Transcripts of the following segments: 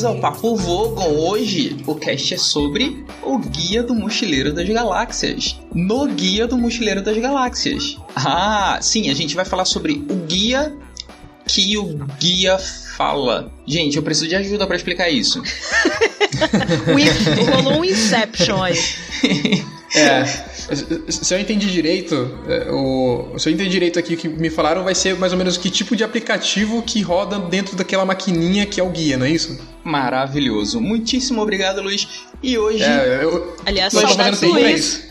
bem-vindos ao Papo Vogon. Hoje o cast é sobre o Guia do Mochileiro das Galáxias. No Guia do Mochileiro das Galáxias. Ah, sim, a gente vai falar sobre o guia que o guia fala. Gente, eu preciso de ajuda para explicar isso. Rolou um Inception aí. É, se eu entendi direito, é, o, se eu entendi direito aqui o que me falaram, vai ser mais ou menos que tipo de aplicativo que roda dentro daquela maquininha que é o guia, não é isso? Maravilhoso. Muitíssimo obrigado, Luiz. E hoje. É, eu, Aliás, nós saudades do é Luiz. isso.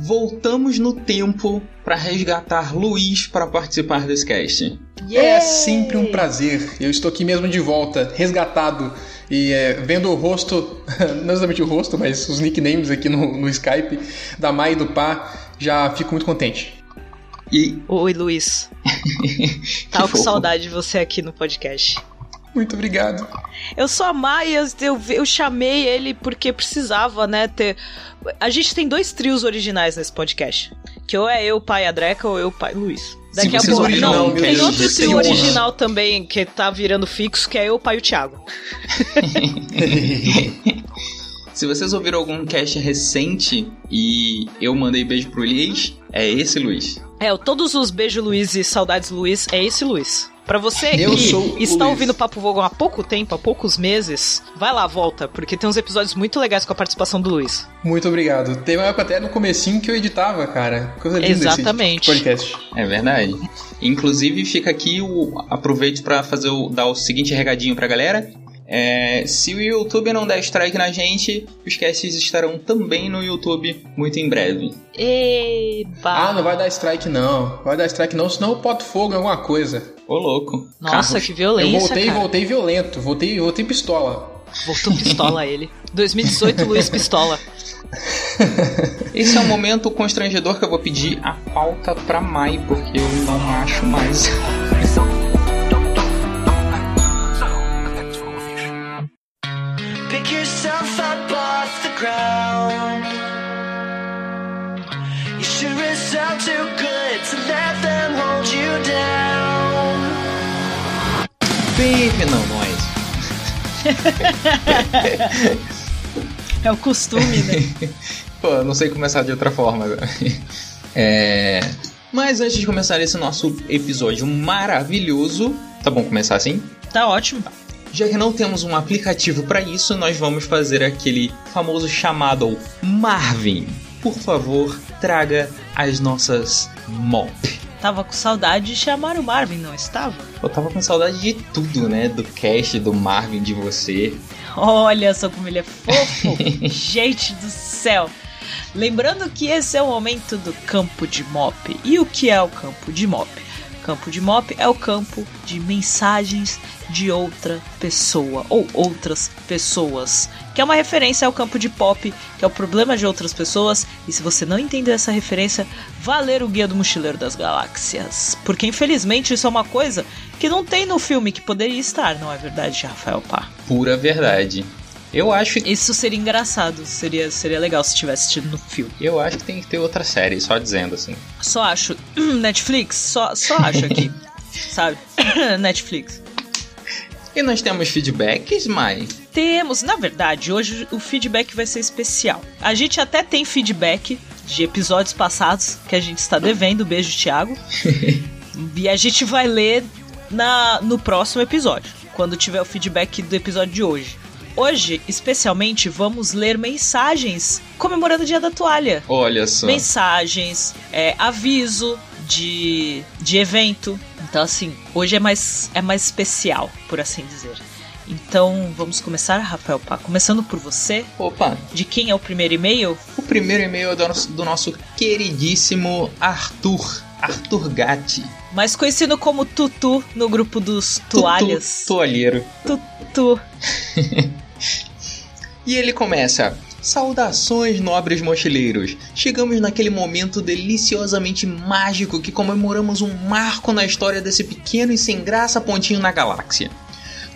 Voltamos no tempo para resgatar Luiz para participar desse cast. É sempre um prazer. Eu estou aqui mesmo de volta, resgatado. E é, vendo o rosto, não exatamente o rosto, mas os nicknames aqui no, no Skype da Mai e do Pá, já fico muito contente. E Oi, Luiz. Tava Que com saudade de você aqui no podcast. Muito obrigado. Eu sou a Maia, eu, eu chamei ele porque precisava, né, ter... A gente tem dois trios originais nesse podcast. Que ou é eu, pai Adreca, ou eu, pai Luiz. Daqui a pouco... original, Não, tem Deus, outro trio original também, que tá virando fixo, que é eu, pai e o Thiago. se vocês ouviram algum cast recente e eu mandei beijo pro Luiz, é esse Luiz. É, todos os Beijo Luiz e Saudades Luiz é esse Luiz. Pra você Eu que está Luiz. ouvindo Papo Vogon há pouco tempo, há poucos meses, vai lá, volta, porque tem uns episódios muito legais com a participação do Luiz. Muito obrigado. Teve uma época até no comecinho que eu editava, cara. Coisa linda esse Exatamente. podcast. É verdade. Inclusive, fica aqui o. Aproveito para fazer o, dar o seguinte regadinho pra galera. É, se o YouTube não der strike na gente, os casts estarão também no YouTube muito em breve. Eba! Ah, não vai dar strike não. Vai dar strike não, senão eu boto fogo em alguma coisa. Ô, louco. Nossa, Carros. que violência, eu voltei, cara. voltei violento. Voltei, voltei pistola. Voltou pistola ele. 2018, Luiz Pistola. Esse é um momento constrangedor que eu vou pedir a pauta pra Mai, porque eu não acho mais. Baby, não, não é isso. É o costume, né? Pô, eu não sei começar de outra forma agora. É... Mas antes de começar esse nosso episódio maravilhoso, tá bom começar assim? Tá ótimo. Já que não temos um aplicativo para isso, nós vamos fazer aquele famoso chamado Marvin. Por favor, traga as nossas mop. Tava com saudade de chamar o Marvin, não estava? Eu tava com saudade de tudo, né? Do cast, do Marvin, de você. Olha só como ele é fofo. Gente do céu. Lembrando que esse é o momento do campo de mop. E o que é o campo de mop? Campo de mop é o campo de mensagens de outra pessoa ou outras pessoas, que é uma referência ao campo de pop, que é o problema de outras pessoas. E se você não entendeu essa referência, vá ler o Guia do Mochileiro das Galáxias, porque infelizmente isso é uma coisa que não tem no filme que poderia estar, não é verdade, Rafael Pá? Pura verdade. Eu acho que. Isso seria engraçado, seria, seria legal se tivesse tido no filme. Eu acho que tem que ter outra série, só dizendo assim. Só acho. Netflix, só, só acho aqui. sabe? Netflix. E nós temos feedbacks, Mai? Temos, na verdade, hoje o feedback vai ser especial. A gente até tem feedback de episódios passados que a gente está devendo. Beijo, Thiago. e a gente vai ler na, no próximo episódio, quando tiver o feedback do episódio de hoje. Hoje, especialmente, vamos ler mensagens comemorando o Dia da Toalha. Olha só. mensagens, é, aviso de, de evento. Então, assim, hoje é mais, é mais especial, por assim dizer. Então, vamos começar, Rafael Pá. Começando por você, Opa, de quem é o primeiro e-mail? o primeiro e-mail é do nosso, do nosso queridíssimo Arthur. Arthur Gatti. Mais conhecido como Tutu no grupo dos toalhas. Tutu, toalheiro. Tutu. E ele começa. Saudações, nobres mochileiros! Chegamos naquele momento deliciosamente mágico que comemoramos um marco na história desse pequeno e sem graça pontinho na galáxia.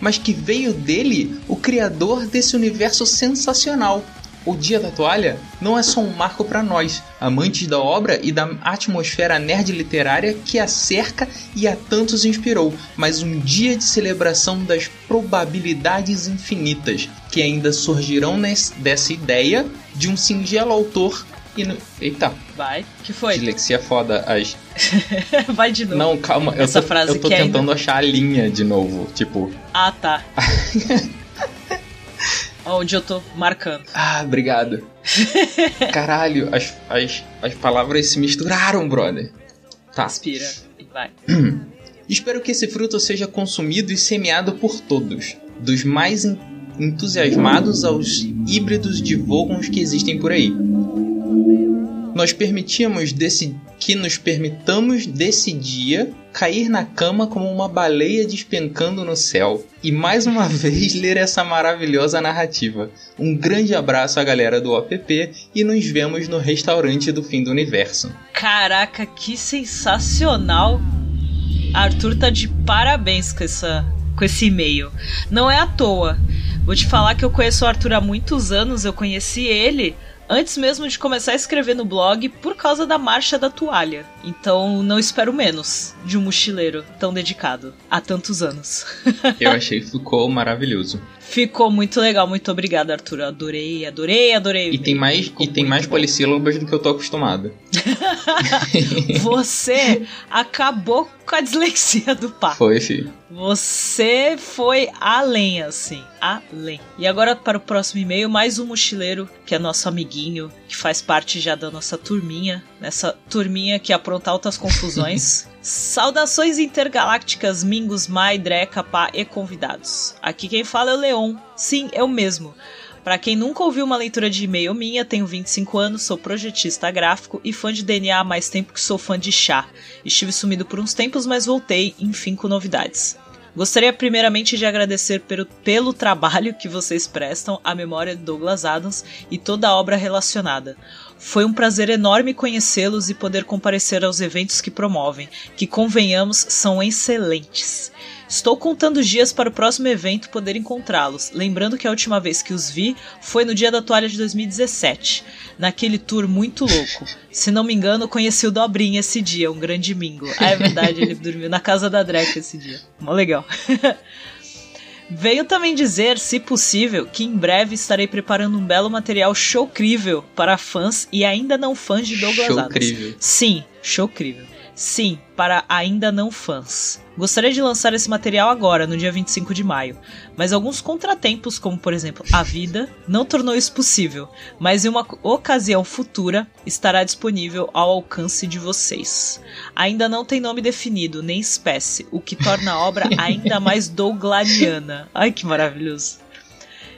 Mas que veio dele o criador desse universo sensacional. O Dia da Toalha não é só um marco para nós, amantes da obra e da atmosfera nerd literária que a cerca e a tantos inspirou, mas um dia de celebração das probabilidades infinitas que ainda surgirão nesse, dessa ideia de um singelo autor e no... Eita, Vai. que foi? dislexia foda. As... Vai de novo. Não, calma, eu Essa tô, frase eu tô que tentando ainda- achar a linha de novo. Tipo, Ah, tá. Onde eu tô marcando. ah, obrigado. Caralho, as, as, as palavras se misturaram, brother. Tá. Respira e vai. Espero que esse fruto seja consumido e semeado por todos, dos mais en- entusiasmados aos híbridos de Vogons que existem por aí. Nós permitimos desse que nos permitamos desse dia cair na cama como uma baleia despencando no céu e mais uma vez ler essa maravilhosa narrativa. Um grande abraço à galera do OPP e nos vemos no restaurante do fim do universo. Caraca, que sensacional! Arthur tá de parabéns com, essa, com esse e-mail. Não é à toa. Vou te falar que eu conheço o Arthur há muitos anos, eu conheci ele antes mesmo de começar a escrever no blog por causa da marcha da toalha. Então não espero menos de um mochileiro tão dedicado há tantos anos. Eu achei ficou maravilhoso. Ficou muito legal, muito obrigada, Arthur. Adorei, adorei, adorei. E tem mais, Ficou e tem mais bom. polissílabas do que eu tô acostumado. Você acabou com a dislexia do pá. Foi, filho. Você foi além, assim. Além. E agora para o próximo e-mail, mais um mochileiro, que é nosso amiguinho, que faz parte já da nossa turminha. Nessa turminha que apronta altas confusões. Saudações intergalácticas, Mingos, Mai, Dreca, Pá e convidados. Aqui quem fala é o Leon. Sim, eu mesmo. Pra quem nunca ouviu uma leitura de e-mail minha, tenho 25 anos, sou projetista gráfico e fã de DNA há mais tempo que sou fã de chá. Estive sumido por uns tempos, mas voltei, enfim, com novidades. Gostaria primeiramente de agradecer pelo, pelo trabalho que vocês prestam à memória de Douglas Adams e toda a obra relacionada. Foi um prazer enorme conhecê-los e poder comparecer aos eventos que promovem, que convenhamos são excelentes. Estou contando dias para o próximo evento poder encontrá-los, lembrando que a última vez que os vi foi no dia da toalha de 2017, naquele tour muito louco. Se não me engano, conheci o Dobrinha esse dia, um grande mingo. Ah, é verdade, ele dormiu na casa da Dreca esse dia. Mó legal. Veio também dizer, se possível, que em breve estarei preparando um belo material showcrível para fãs e ainda não fãs de Douglas Show Adams. incrível. Sim, showcrível. Sim, para ainda não fãs. Gostaria de lançar esse material agora, no dia 25 de maio, mas alguns contratempos, como por exemplo a vida, não tornou isso possível, mas em uma ocasião futura estará disponível ao alcance de vocês. Ainda não tem nome definido, nem espécie, o que torna a obra ainda mais douglaniana. Ai que maravilhoso.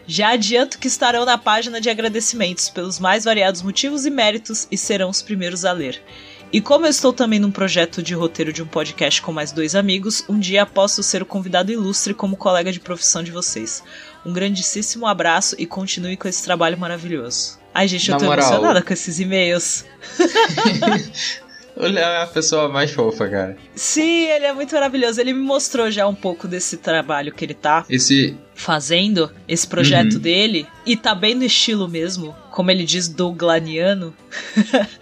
Já adianto que estarão na página de agradecimentos pelos mais variados motivos e méritos e serão os primeiros a ler. E como eu estou também num projeto de roteiro de um podcast com mais dois amigos, um dia posso ser o convidado ilustre como colega de profissão de vocês. Um grandíssimo abraço e continue com esse trabalho maravilhoso. Ai, gente, eu Na tô moral. emocionada com esses e-mails. O Léo é a pessoa mais fofa, cara. Sim, ele é muito maravilhoso. Ele me mostrou já um pouco desse trabalho que ele tá Esse. fazendo, esse projeto Uhum. dele, e tá bem no estilo mesmo, como ele diz, douglaniano.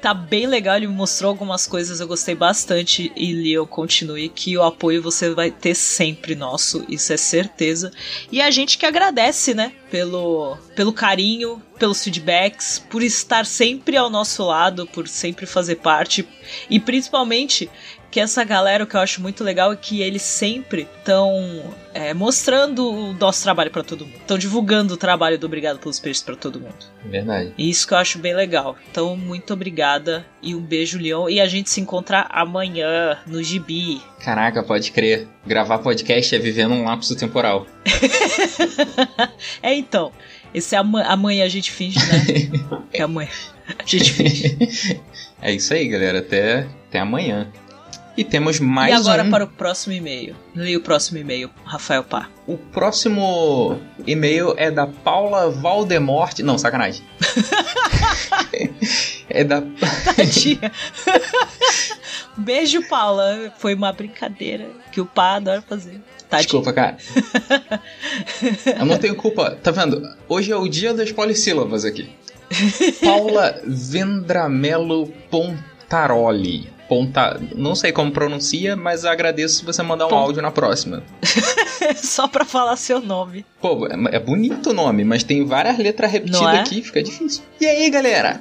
tá bem legal, ele me mostrou algumas coisas, eu gostei bastante, e Leo, continue, que o apoio você vai ter sempre nosso, isso é certeza. E a gente que agradece, né, pelo, pelo carinho, pelos feedbacks, por estar sempre ao nosso lado, por sempre fazer parte, e principalmente que essa galera, o que eu acho muito legal é que eles sempre estão mostrando o nosso trabalho pra todo mundo. Estão divulgando o trabalho do Obrigado pelos Peixes pra todo mundo. Verdade. E isso que eu acho bem legal. Então, muito obrigada e um beijo, Leon. E a gente se encontra amanhã no Gibi. Caraca, pode crer. Gravar podcast é viver num lapso temporal. É então. Esse é ama- amanhã a gente finge, né? é amanhã. A gente finge. É isso aí, galera. Até, até amanhã. E temos mais e agora um. para o próximo e-mail. Leia o próximo e-mail, Rafael Pá. O próximo e-mail é da Paula Valdemorte. Não, sacanagem. é da. Tadinha. Beijo, Paula. Foi uma brincadeira que o Pá adora fazer. Tadinha. Desculpa, cara. Eu não tenho culpa. Tá vendo? Hoje é o dia das polissílabas aqui. Paula Vendramelo Pontaroli. Ponta... Não sei como pronuncia, mas agradeço se você mandar um Pon- áudio na próxima. Só pra falar seu nome. Pô, é é bonito o nome, mas tem várias letras repetidas é? aqui, fica difícil. E aí, galera?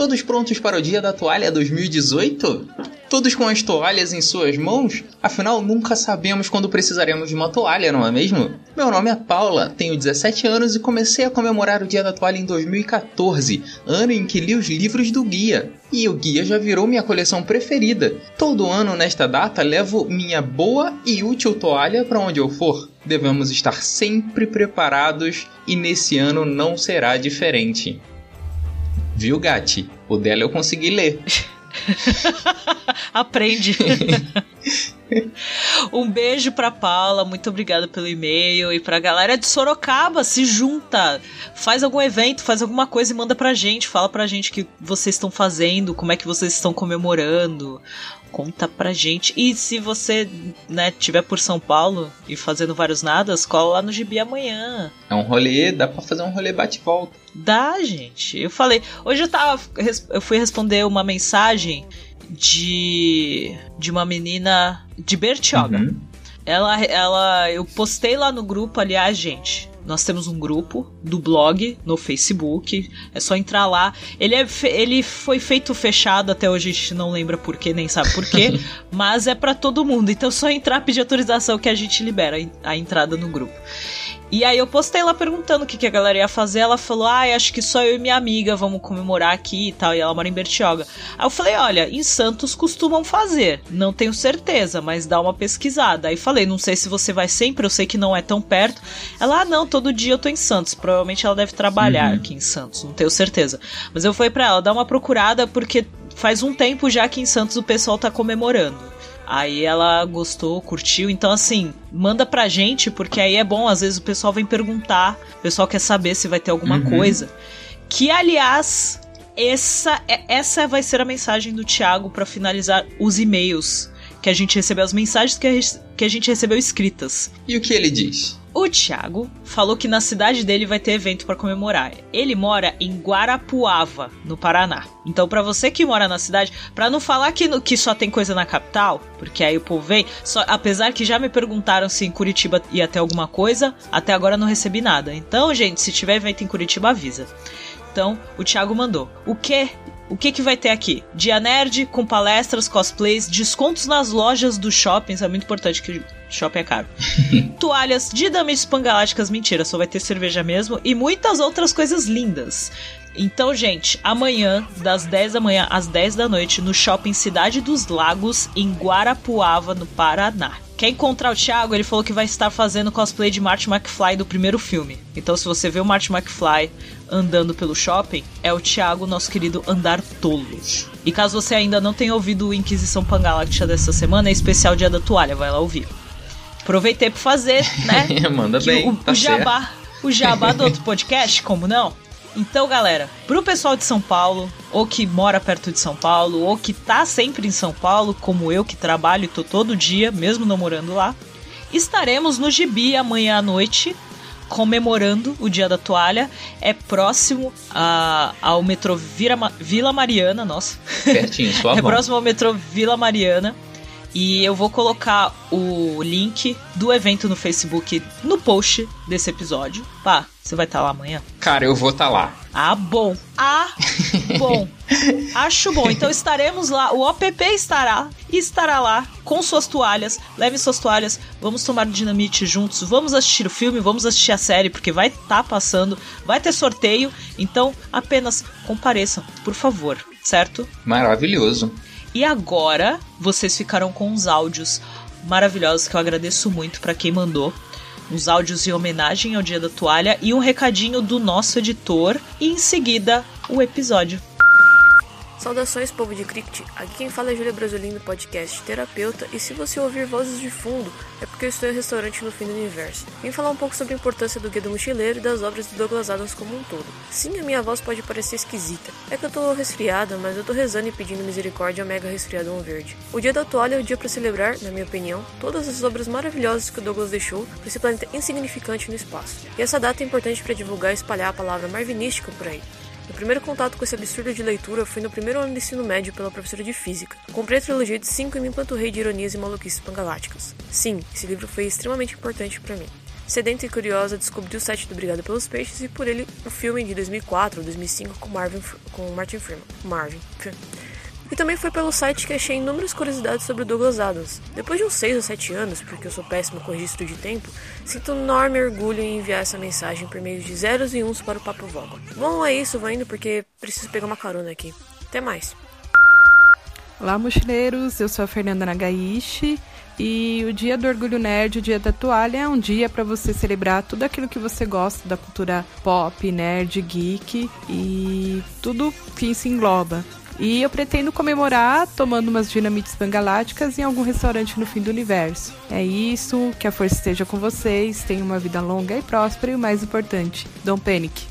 Todos prontos para o Dia da Toalha 2018? Todos com as toalhas em suas mãos? Afinal, nunca sabemos quando precisaremos de uma toalha, não é mesmo? Meu nome é Paula, tenho 17 anos e comecei a comemorar o Dia da Toalha em 2014, ano em que li os livros do guia. E o guia já virou minha coleção preferida. Todo ano, nesta data, levo minha boa e útil toalha para onde eu for. Devemos estar sempre preparados e nesse ano não será diferente. Viu, Gati? O dela eu consegui ler. Aprende. um beijo pra Paula, muito obrigada pelo e-mail. E pra galera de Sorocaba, se junta. Faz algum evento, faz alguma coisa e manda pra gente. Fala pra gente o que vocês estão fazendo, como é que vocês estão comemorando. Conta pra gente. E se você, né, tiver por São Paulo e fazendo vários nadas, cola lá no Gibi amanhã. É um rolê, dá pra fazer um rolê bate-volta. Dá, gente. Eu falei. Hoje eu tava. Eu fui responder uma mensagem de. de uma menina de Bertioga. Uhum. Ela, ela. Eu postei lá no grupo, aliás, gente. Nós temos um grupo do blog no Facebook. É só entrar lá. Ele, é, ele foi feito fechado até hoje, a gente não lembra por quê, nem sabe por quê. mas é pra todo mundo. Então é só entrar, pedir autorização que a gente libera a entrada no grupo. E aí eu postei lá perguntando o que, que a galera ia fazer. Ela falou: Ah, acho que só eu e minha amiga vamos comemorar aqui e tal. E ela mora em Bertioga. Aí eu falei: Olha, em Santos costumam fazer. Não tenho certeza, mas dá uma pesquisada. Aí falei: Não sei se você vai sempre, eu sei que não é tão perto. Ela: Ah, não, todo dia eu tô em Santos. Provavelmente ela deve trabalhar Uhum. aqui em Santos, não tenho certeza. Mas eu falei pra ela: Dá uma procurada, porque faz um tempo já que em Santos o pessoal tá comemorando. Aí ela gostou, curtiu. Então, assim, manda pra gente, porque aí é bom. Às vezes o pessoal vem perguntar, o pessoal quer saber se vai ter alguma Uhum. coisa. Que, aliás, essa, é- essa vai ser a mensagem do Thiago pra finalizar os e-mails que a gente recebeu, as mensagens que a, que a gente recebeu escritas. E o que ele diz? O Thiago falou que na cidade dele vai ter evento pra comemorar. Ele mora em Guarapuava, no Paraná. Então, pra você que mora na cidade, pra não falar que, no- que só tem coisa na capital, porque aí o povo vem, só, apesar que já me perguntaram se em Curitiba ia ter alguma coisa, até agora não recebi nada. Então, gente, se tiver evento em Curitiba, avisa. Então, o Thiago mandou. O que? O que que vai ter aqui? Dia Nerd com palestras, cosplays, descontos nas lojas dos shoppings, é muito importante que shopping é caro. Toalhas, dinamites pangaláticas, mentira, só vai ter cerveja mesmo e muitas outras coisas lindas. Então, gente, amanhã, das 10 da manhã às 10 da noite, no shopping Cidade dos Lagos, em Guarapuava, no Paraná. Quer encontrar o Thiago? Ele falou que vai estar fazendo cosplay de Marty McFly do primeiro filme. Então, se você vê o Marty McFly andando pelo shopping, é o Thiago, nosso querido Andar Tolo. E caso você ainda não tenha ouvido o Inquisição Pangaláctica dessa semana, é especial Dia da Toalha, vai lá ouvir. Aproveitei pra fazer, né? Manda que bem, o, tá o jabá, o jabá do outro podcast, como não? Então, galera, pro pessoal de São Paulo, ou que mora perto de São Paulo, ou que tá sempre em São Paulo, como eu que trabalho e tô todo dia, mesmo não morando lá, estaremos no Gibi amanhã à noite, comemorando o Dia da Toalha. É próximo a- ao metrô Vira, Vila Mariana, nossa. Pertinho, sua É próximo ao metrô Vila Mariana. E eu vou colocar o link do evento no Facebook no post desse episódio. Pá, você vai estar lá amanhã? Cara, eu vou tá lá. Ah, bom. Ah, bom. Acho bom. Então estaremos lá. O OPP estará estará lá com suas toalhas. Leve suas toalhas. Vamos tomar dinamite juntos. Vamos assistir o filme. Vamos assistir a série porque vai estar passando. Vai ter sorteio. Então apenas compareçam, por favor. Certo? Maravilhoso. E agora vocês ficaram com uns áudios maravilhosos que eu agradeço muito pra quem mandou. Uns áudios em homenagem ao Dia da Toalha e um recadinho do nosso editor. E em seguida, o episódio. Saudações, povo de Cricket. Aqui quem fala é Júlia Brasolino, podcast terapeuta. E se você ouvir vozes de fundo, é porque eu estou em um restaurante no fim do universo. Vim falar um pouco sobre a importância do Guia do Mochileiro e das obras de Douglas Adams como um todo. Sim, a minha voz pode parecer esquisita. É que eu tô resfriada, mas eu tô rezando e pedindo misericórdia ao mega resfriadão verde. O dia da toalha é o dia para celebrar, na minha opinião, todas as obras maravilhosas que o Douglas deixou para esse planeta insignificante no espaço. E essa data é importante para divulgar e espalhar a palavra marvinística por aí. Meu primeiro contato com esse absurdo de leitura foi no primeiro ano de ensino médio pela professora de física. Comprei a trilogia de 5 e me empanturrei de ironias e maluquices pangaláticas. Sim, esse livro foi extremamente importante para mim. Sedenta e curiosa, descobri o site do Obrigado pelos Peixes e por ele o filme de 2004 ou 2005 com, Marvin, com Martin Freeman. Marvin. E também foi pelo site que achei inúmeras curiosidades sobre o Douglas Adams. Depois de uns 6 ou 7 anos, porque eu sou péssimo com registro de tempo, sinto um enorme orgulho em enviar essa mensagem por meio de zeros e uns para o Papo Vogo. Bom, é isso, vou indo porque preciso pegar uma carona aqui. Até mais. Olá, mochileiros. Eu sou a Fernanda Nagaishi e o Dia do Orgulho Nerd, o Dia da Toalha, é um dia para você celebrar tudo aquilo que você gosta da cultura pop, nerd, geek e tudo que se engloba. E eu pretendo comemorar tomando umas dinamites pangaláticas em algum restaurante no fim do universo. É isso, que a força esteja com vocês, tenham uma vida longa e próspera e o mais importante, don't panic.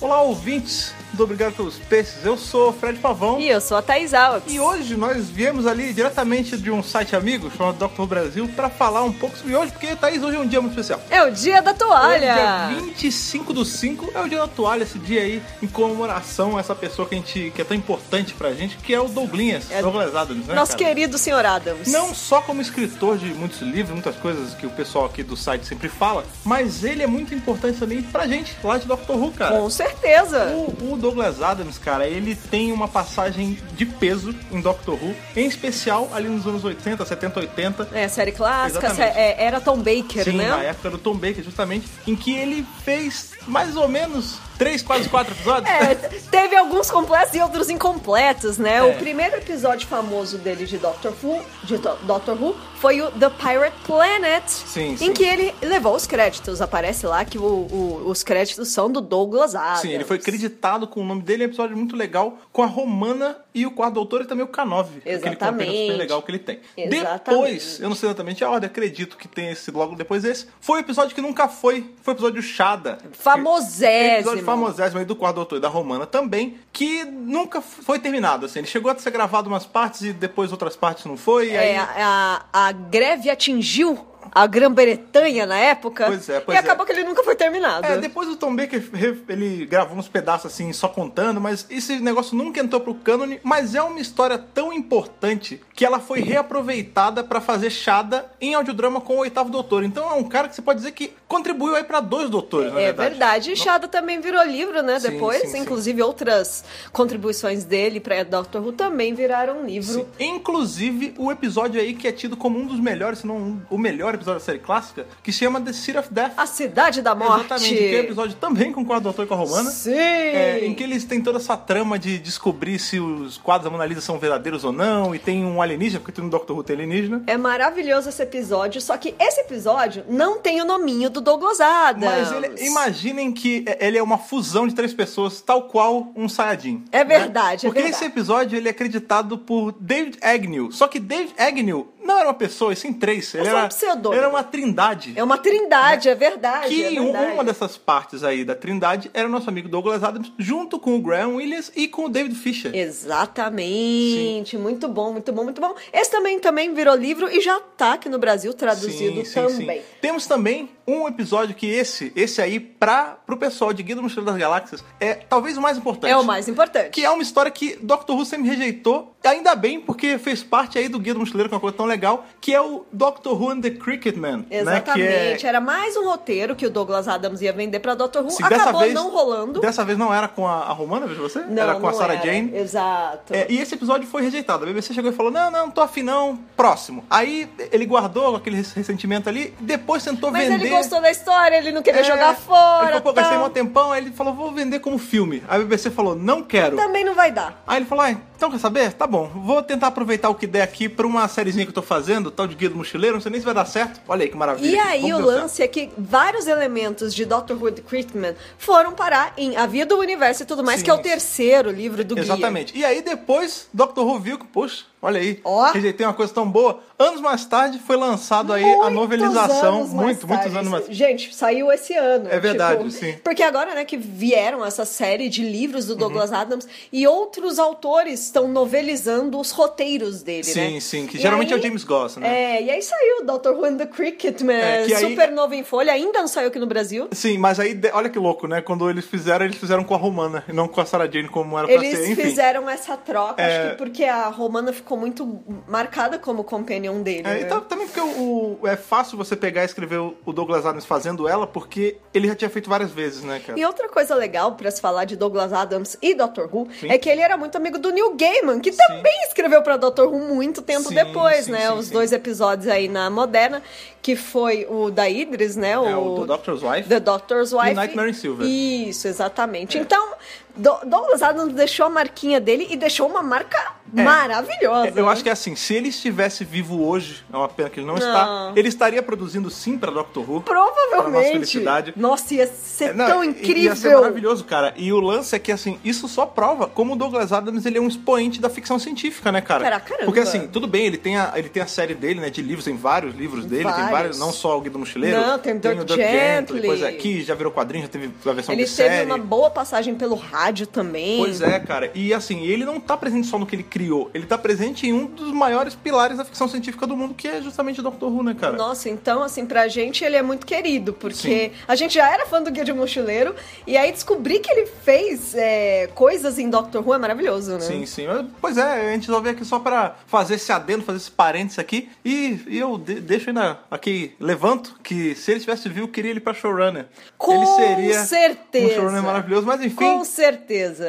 Olá, ouvintes do Obrigado pelos Peixes. Eu sou o Fred Pavão. E eu sou a Thaís Alex. E hoje nós viemos ali diretamente de um site amigo chamado Dr. Brasil para falar um pouco sobre hoje, porque Thaís, hoje é um dia muito especial. É o dia da Hoje, toalha. dia 25 do 5 é o dia da toalha, esse dia aí em comemoração a essa pessoa que, a gente, que é tão importante pra gente, que é o Douglinhas, É Douglas Adams, né, Nosso cara? querido senhor Adams. Não só como escritor de muitos livros, muitas coisas que o pessoal aqui do site sempre fala, mas ele é muito importante também pra gente, lá de Doctor Who, cara. Com certeza. O, o Douglas Adams, cara, ele tem uma passagem de peso em Doctor Who, em especial ali nos anos 80, 70, 80. É, série clássica, Exatamente. é, era Tom Baker, Sim, né? na época do Tom Baker, justamente, em que ele fez mais ou menos três, quase quatro episódios. É, teve alguns completos e outros incompletos, né? É. O primeiro episódio famoso dele de Doctor Who, de Do- Doctor Who foi o The Pirate Planet, Sim, em sim. que ele levou os créditos. Aparece lá que o- o- os créditos são do Douglas Adams. Sim, ele foi acreditado com o nome dele, é um episódio muito legal, com a Romana e o Quarto Doutor e também o K9. Aquele Exatamente. compêndio super legal que ele tem. Exatamente. Depois, eu não sei exatamente a ordem, acredito que tem esse logo depois desse, foi o episódio que nunca foi, foi o episódio Chada. Famosésimo. Episódio famosésimo aí do Quarto Doutor e da Romana também, que nunca foi terminado, assim. Ele chegou a ser gravado umas partes e depois outras partes não foi. e aí... É, a, a greve atingiu a Grã-Bretanha na época. Pois é, pois e é. acabou que ele nunca foi terminado. É, depois o Tom Baker ele gravou uns pedaços assim, só contando, mas esse negócio nunca entrou pro cânone, mas é uma história tão importante que ela foi reaproveitada pra fazer Chada em audiodrama com o Oitavo Doutor. Então é um cara que você pode dizer que contribuiu aí pra dois doutores, na É verdade. verdade. E Shada também virou livro, né? Sim, Depois, sim, sim. inclusive outras contribuições dele pra Doctor Who também viraram livro. Sim. Inclusive, o episódio aí que é tido como um dos melhores, se não um- o melhor episódio da série clássica, que se chama The City of Death. A Cidade da Morte. Exatamente, que é um episódio também com o Quarto Doutor e com a Romana. Sim! É, em que eles têm toda essa trama de descobrir se os quadros da Mona Lisa são verdadeiros ou não, e tem um alienígena, porque tem no Doctor Who tem alienígena. É maravilhoso esse episódio, só que esse episódio não tem o nominho do Douglas Adams. Mas ele- imaginem que ele é uma fusão de três pessoas, tal qual um Saiyajin. É verdade, é Porque verdade. esse episódio ele é acreditado por David Agnew. Só que David Agnew não era uma pessoa, e sim três. Ele só um era, era uma trindade. É uma trindade, é verdade. Que é verdade. uma dessas partes aí da Trindade era o nosso amigo Douglas Adams, junto com o Graham Williams e com o David Fisher. Exatamente, muito bom, muito bom, muito bom. Esse também também virou livro e já tá aqui no Brasil traduzido também. Temos também um episódio que esse, esse aí, pra, pro pessoal de Guia do Mochileiro das Galáxias, é talvez o mais importante. É o mais importante. Que é uma história que Doctor Who sempre rejeitou, ainda bem, porque fez parte aí do Guia do Mochileiro, que é uma coisa tão legal, que é o Doctor Who and the Cricket Man. Exatamente, Né? É... era mais um roteiro que o Douglas Adams ia vender pra Doctor Who, dessa acabou vez, não rolando. Dessa vez não era com a, a Romana, veja você? Não, era com a Sarah era. Jane. Exato. É, e esse episódio foi rejeitado. A BBC chegou e falou: Não, não, não tô afim, não. Próximo. Aí ele guardou aquele ressentimento ali, depois tentou Mas vender. ele gostou da história, ele não queria É, jogar Ele fora. falou, pô, gastei um tempão. Aí ele falou: Vou vender como filme. Aí a BBC falou: Não quero. Também não vai dar. Aí ele falou: Ai, Então, quer saber? Tá bom. Vou tentar aproveitar o que der aqui pra uma sériezinha que eu tô fazendo, tal de Guia do Mochileiro. Não sei nem se vai dar certo. Olha aí que maravilha. E aí o deu certo. lance é que vários elementos de Doctor Who The Crickman foram parar em A Via do Universo e tudo mais, Sim. que é o terceiro livro do guia. Exatamente. E aí depois, Dr. Who viu que, poxa, olha aí, Ó. tem uma coisa tão boa. Anos mais tarde foi lançado aí a Muitos novelização. anos mais Muito, muitos tarde. anos mais Gente, saiu esse ano. É verdade, tipo, sim. Porque agora, né, que vieram essa série de livros do Douglas Uhum. Adams e outros autores estão novelizando os roteiros dele, né? Sim, sim, que E geralmente é o aí- James Goss, né? É, e aí saiu o Dr. Who and the Cricketman, É, que aí- super novo em folha, ainda não saiu aqui no Brasil. Sim, mas aí, olha que louco, né? Quando eles fizeram, eles fizeram com a Romana e não com a Sarah Jane como era pra Eles ser. Enfim. fizeram essa troca, É. acho que porque a Romana ficou muito marcada como companion dele. É, e né? tá- também porque o, o- é fácil você pegar e escrever o, o Douglas Adams fazendo ela, porque ele já tinha feito várias vezes, né, cara? E outra coisa legal pra se falar de Douglas Adams e Doctor Who Sim. é que ele era muito amigo do Neil Gaiman, que também escreveu pra Doctor Who muito tempo Sim, depois, sim, né? sim, Os sim. dois episódios aí na moderna, que foi o da Idris, né? É o do Doctor's Wife. The Doctor's Wife. Nightmare in Silver. É. Isso, exatamente. Então, Do- Douglas Adams deixou a marquinha dele e deixou uma marca maravilhosa. Eu né? acho que é assim, se ele estivesse vivo hoje, é uma pena que ele não, Não. está, ele estaria produzindo sim pra Doctor Who. Pra nossa Provavelmente. felicidade. Nossa, ia ser É, não, tão incrível. Ia ser maravilhoso, cara. E o lance é que, assim, isso só prova como o Douglas Adams ele é um expoente da ficção científica, né, cara? Cara, caramba. Porque, assim, tudo bem, ele tem, a, ele tem a série dele, né, de livros, tem vários livros dele, tem Vários. vários, não só o Guia do Mochileiro. Não, tem o Dirk Dirk Gently. Depois aqui já virou quadrinho, já teve a versão Ele de teve série. uma boa passagem pelo rádio também. Pois é, cara. E assim, ele não tá presente só no que ele criou, ele tá presente em um dos maiores pilares da ficção científica do mundo, que é justamente o Doctor Who, né, cara? Nossa, então, assim, pra gente ele é muito querido, porque Sim. a gente já era fã do Guia de Mochileiro, e aí descobrir que ele fez é, coisas em Doctor Who é maravilhoso, né? Sim, sim. Mas, Pois é, a gente só veio aqui só pra fazer esse adendo, fazer esse parênteses aqui. E, e eu de- deixo ainda aqui, levanto, que se ele tivesse vivo, eu queria ele pra showrunner. Com ele seria certeza. um showrunner maravilhoso, mas enfim. Com certeza.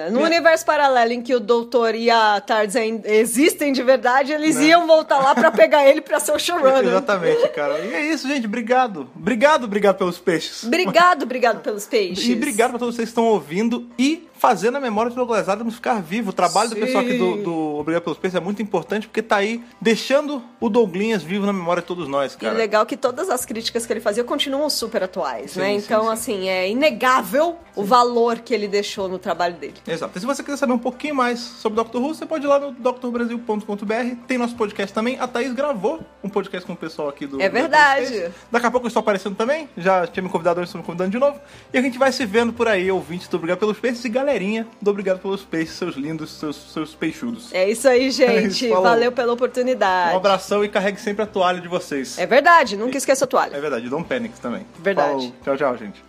No Minha- universo paralelo em que o Doutor e a ainda existem de verdade, eles Né? iam voltar lá pra pegar ele pra ser o showrunner. Exatamente, cara. E é isso, gente. Obrigado. Obrigado, obrigado pelos peixes. Obrigado, obrigado pelos peixes. E obrigado pra todos vocês que estão ouvindo e fazendo a memória do Douglas Adams ficar vivo. O trabalho do Sim. pessoal aqui do, do Obrigado pelos Peixes é muito importante porque tá aí deixando o Douglinhas vivo na memória de todos nós, E cara. legal que todas as críticas que ele fazia continuam super atuais, Sim, né? sim, Então, sim. assim, é inegável o valor que ele deixou no trabalho dele. Exato. E se você quiser saber um pouquinho mais sobre Doctor Who, você pode ir lá no drbrasil.com.br. Tem nosso podcast também. A Thaís gravou um podcast com o pessoal aqui do. É verdade. Daqui a pouco eu estou aparecendo também. Já tinha me convidado hoje, estou me convidando de novo. E a gente vai se vendo por aí, ouvintes do Obrigado pelos Peixes e galerinha do Obrigado pelos Peixes, seus lindos, seus, seus peixudos. É isso aí, gente. isso, falou. Valeu pela oportunidade. Um abração e carregue sempre a toalha de vocês. É verdade, nunca esqueça a toalha. É verdade, Don't Panic também. Verdade. Falou. Tchau, tchau, gente.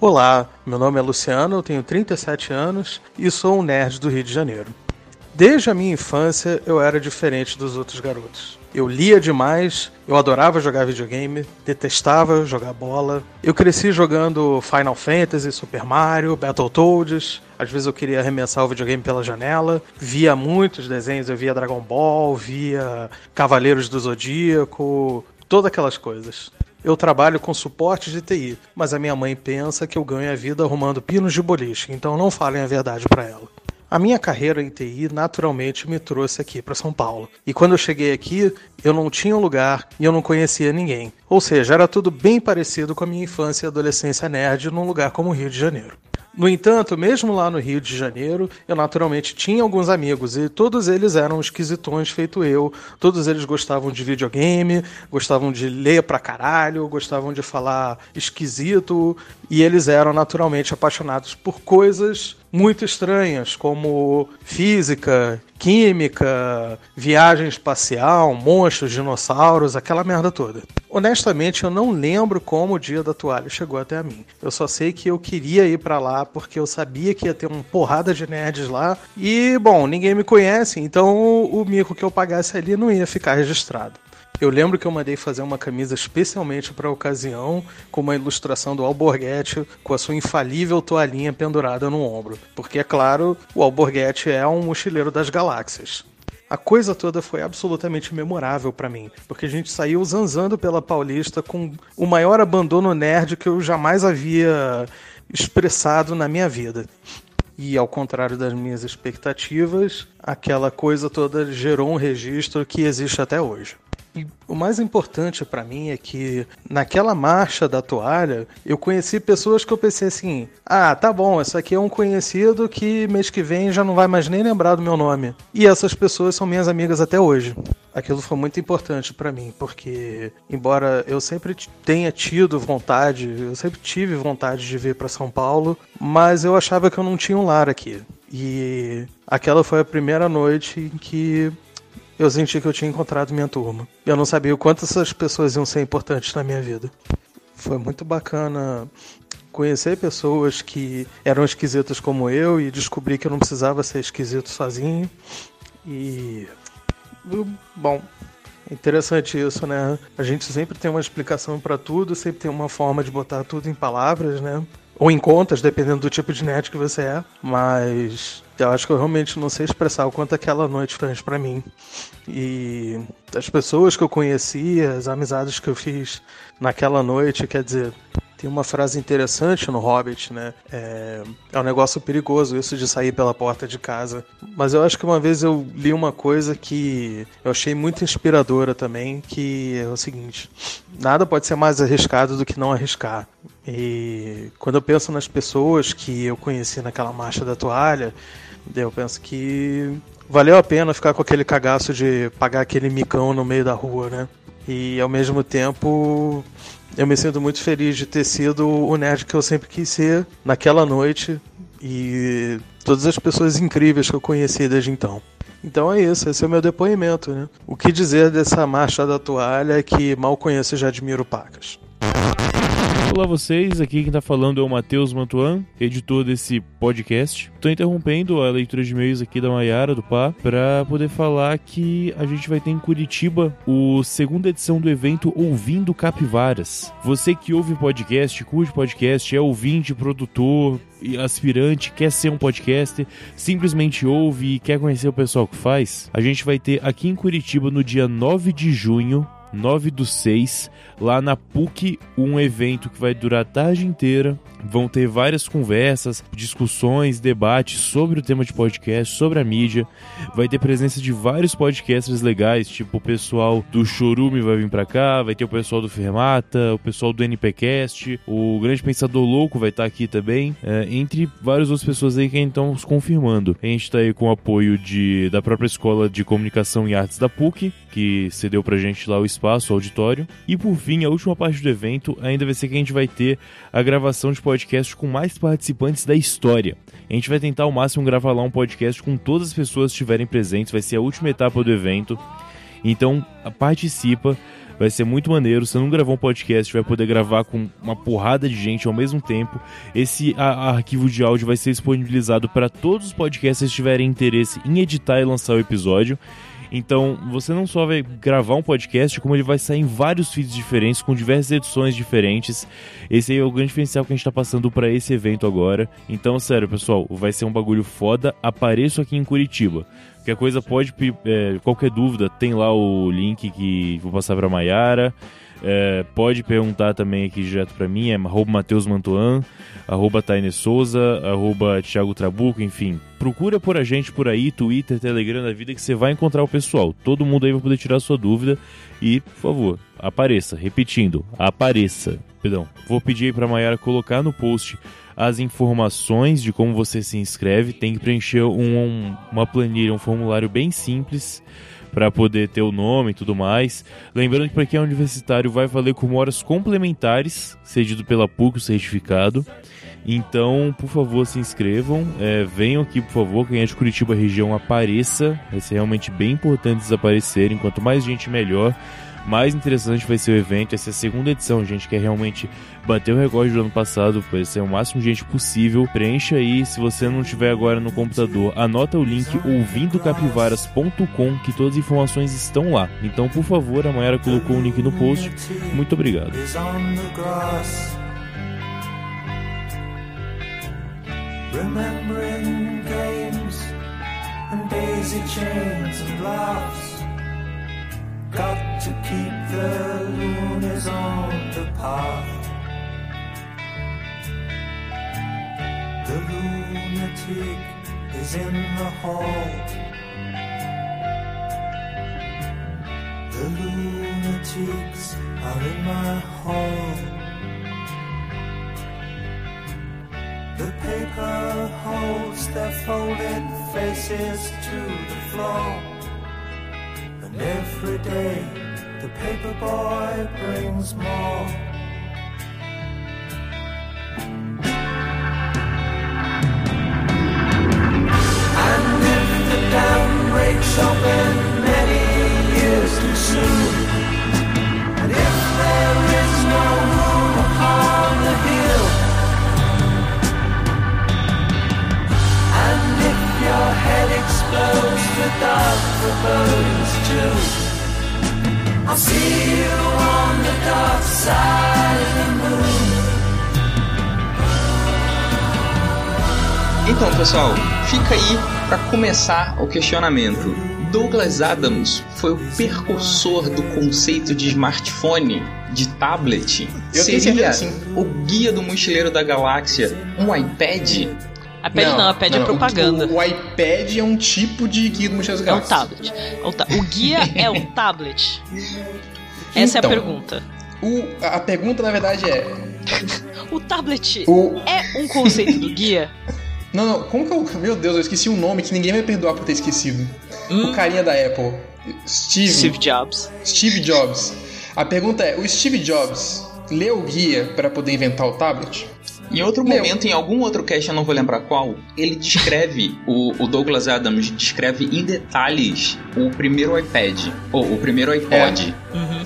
Olá, meu nome é Luciano, eu tenho 37 anos e sou um nerd do Rio de Janeiro. Desde a minha infância eu era diferente dos outros garotos. Eu lia demais, eu adorava jogar videogame, detestava jogar bola. Eu cresci jogando Final Fantasy, Super Mario, Battletoads. Às vezes eu queria arremessar o videogame pela janela. Via muitos desenhos, eu via Dragon Ball, via Cavaleiros do Zodíaco, todas aquelas coisas. Eu trabalho com suporte de TI, mas a minha mãe pensa que eu ganho a vida arrumando pinos de boliche, então não falem a verdade pra ela. A minha carreira em TI naturalmente me trouxe aqui para São Paulo. E quando eu cheguei aqui, eu não tinha um lugar e eu não conhecia ninguém. Ou seja, era tudo bem parecido com a minha infância e adolescência nerd num lugar como o Rio de Janeiro. No entanto, mesmo lá no Rio de Janeiro, eu naturalmente tinha alguns amigos e todos eles eram esquisitões feito eu. Todos eles gostavam de videogame, gostavam de ler pra caralho, gostavam de falar esquisito e eles eram naturalmente apaixonados por coisas muito estranhas, como física, química, viagem espacial, monstros, dinossauros, aquela merda toda. Honestamente, eu não lembro como o dia da toalha chegou até mim. Eu só sei que eu queria ir pra lá porque eu sabia que ia ter uma porrada de nerds lá e, bom, ninguém me conhece, então o mico que eu pagasse ali não ia ficar registrado. Eu lembro que eu mandei fazer uma camisa especialmente para a ocasião, com uma ilustração do Alborguete com a sua infalível toalhinha pendurada no ombro. Porque, é claro, o Alborguete é um mochileiro das galáxias. A coisa toda foi absolutamente memorável para mim, porque a gente saiu zanzando pela Paulista com o maior abandono nerd que eu jamais havia expressado na minha vida. E ao contrário das minhas expectativas, aquela coisa toda gerou um registro que existe até hoje. E o mais importante para mim é que naquela marcha da toalha eu conheci pessoas que eu pensei assim: ah, tá bom, esse aqui é um conhecido que mês que vem já não vai mais nem lembrar do meu nome. E essas pessoas são minhas amigas até hoje. Aquilo foi muito importante para mim, porque embora eu sempre tenha tido vontade, eu sempre tive vontade de vir para São Paulo, mas eu achava que eu não tinha um lar aqui. E aquela foi a primeira noite em que eu senti que eu tinha encontrado minha turma. Eu não sabia o quanto essas pessoas iam ser importantes na minha vida. Foi muito bacana conhecer pessoas que eram esquisitas como eu e descobrir que eu não precisava ser esquisito sozinho. E. Bom, interessante isso, né? A gente sempre tem uma explicação para tudo, sempre tem uma forma de botar tudo em palavras, né? Ou em contas, dependendo do tipo de net que você é. Mas eu acho que eu realmente não sei expressar o quanto aquela noite fez para mim. E as pessoas que eu conheci, as amizades que eu fiz naquela noite, quer dizer, tem uma frase interessante no Hobbit, né? É, é um negócio perigoso isso de sair pela porta de casa. Mas eu acho que uma vez eu li uma coisa que eu achei muito inspiradora também, que é o seguinte: nada pode ser mais arriscado do que não arriscar. E quando eu penso nas pessoas que eu conheci naquela marcha da toalha, eu penso que valeu a pena ficar com aquele cagaço de pagar aquele micão no meio da rua, né? E ao mesmo tempo, eu me sinto muito feliz de ter sido o nerd que eu sempre quis ser naquela noite e todas as pessoas incríveis que eu conheci desde então. Então é isso, esse é o meu depoimento, né? O que dizer dessa marcha da toalha que mal conheço e já admiro pacas. Olá vocês, aqui quem tá falando é o Matheus Mantuan, editor desse podcast. Tô interrompendo a leitura de e-mails aqui da Maiara, do Pá, para poder falar que a gente vai ter em Curitiba o segunda edição do evento Ouvindo Capivaras. Você que ouve podcast, curte podcast, é ouvinte, produtor, aspirante, quer ser um podcaster, simplesmente ouve e quer conhecer o pessoal que faz, a gente vai ter aqui em Curitiba no dia 9 de junho 9 do 6, lá na PUC, um evento que vai durar a tarde inteira. Vão ter várias conversas, discussões, debates sobre o tema de podcast, sobre a mídia. Vai ter presença de vários podcasters legais, tipo o pessoal do Chorume vai vir pra cá, vai ter o pessoal do Fermata, o pessoal do NPcast, o Grande Pensador Louco vai estar aqui também, é, entre várias outras pessoas aí que estão confirmando. A gente tá aí com o apoio de, da própria Escola de Comunicação e Artes da PUC, que cedeu pra gente lá o espaço, o auditório. E por fim, a última parte do evento ainda vai ser que a gente vai ter a gravação de podcast com mais participantes da história. A gente vai tentar ao máximo gravar lá um podcast com todas as pessoas que estiverem presentes, vai ser a última etapa do evento. Então, participa, vai ser muito maneiro. Se não gravou um podcast, vai poder gravar com uma porrada de gente ao mesmo tempo. Esse a arquivo de áudio vai ser disponibilizado para todos os podcasts que tiverem interesse em editar e lançar o episódio. Então, você não só vai gravar um podcast, como ele vai sair em vários feeds diferentes, com diversas edições diferentes. Esse aí é o grande diferencial que a gente tá passando para esse evento agora. Então, sério, pessoal, vai ser um bagulho foda. Apareço aqui em Curitiba. Qualquer coisa pode, é, qualquer dúvida, tem lá o link que vou passar pra Maiara. É, pode perguntar também aqui direto para mim, é Matheus Mantuan, arroba Taine Souza, arroba Thiago Trabuco, enfim. Procura por a gente por aí, Twitter, Telegram da vida, que você vai encontrar o pessoal. Todo mundo aí vai poder tirar sua dúvida e, por favor, apareça. Repetindo, apareça. Perdão, vou pedir aí pra Mayara colocar no post as informações de como você se inscreve. Tem que preencher um, um, uma planilha, um formulário bem simples para poder ter o nome e tudo mais. Lembrando que para quem é universitário vai valer como horas complementares, cedido pela PUC o certificado. Então, por favor, se inscrevam, é, venham aqui, por favor, quem é de Curitiba região apareça. Vai ser realmente bem importante eles aparecerem. Quanto mais gente, melhor mais interessante vai ser o evento. Essa é a segunda edição, gente quer realmente bater o recorde do ano passado, vai ser o máximo de gente possível. Preencha aí, se você não tiver agora no computador, anota o link ouvindocapivaras.com que todas as informações estão lá. Então, por favor, a Mayara colocou o link no post. Muito obrigado. Remembering games and daisy chains and laughs Got to keep the loonies on the path. The lunatic is in the hall. The lunatics are in my hall. The paper holds their folded faces to the floor. And every day the paper boy brings more. And if the dam breaks open many years too soon, and if there is no room upon the hill, and if your head explodes with dark forebodings too, I'll see you on the dark side of the moon. Então, pessoal, fica aí para começar o questionamento. Douglas Adams foi o precursor do conceito de smartphone, de tablet. Eu Seria certeza, sim. o guia do mochileiro da galáxia um iPad? A pad não, a pad é não, propaganda. O, o iPad é um tipo de guia do Mochilas É o Galáxias. tablet. É o, ta- o guia é o tablet? Essa Então. é a pergunta. O- a a pergunta, na verdade, é... O tablet O... é um conceito do guia? Não, não, como que eu... Meu Deus, eu esqueci um nome que ninguém vai perdoar por ter esquecido. Hum. O carinha da Apple. Steve. Steve Jobs. Steve Jobs. A pergunta é, o Steve Jobs leu o guia para poder inventar o tablet? Em outro Meu. momento, em algum outro cast, eu não vou lembrar qual, ele descreve, o, o Douglas Adams descreve em detalhes o primeiro iPad, ou o primeiro iPod. Uhum.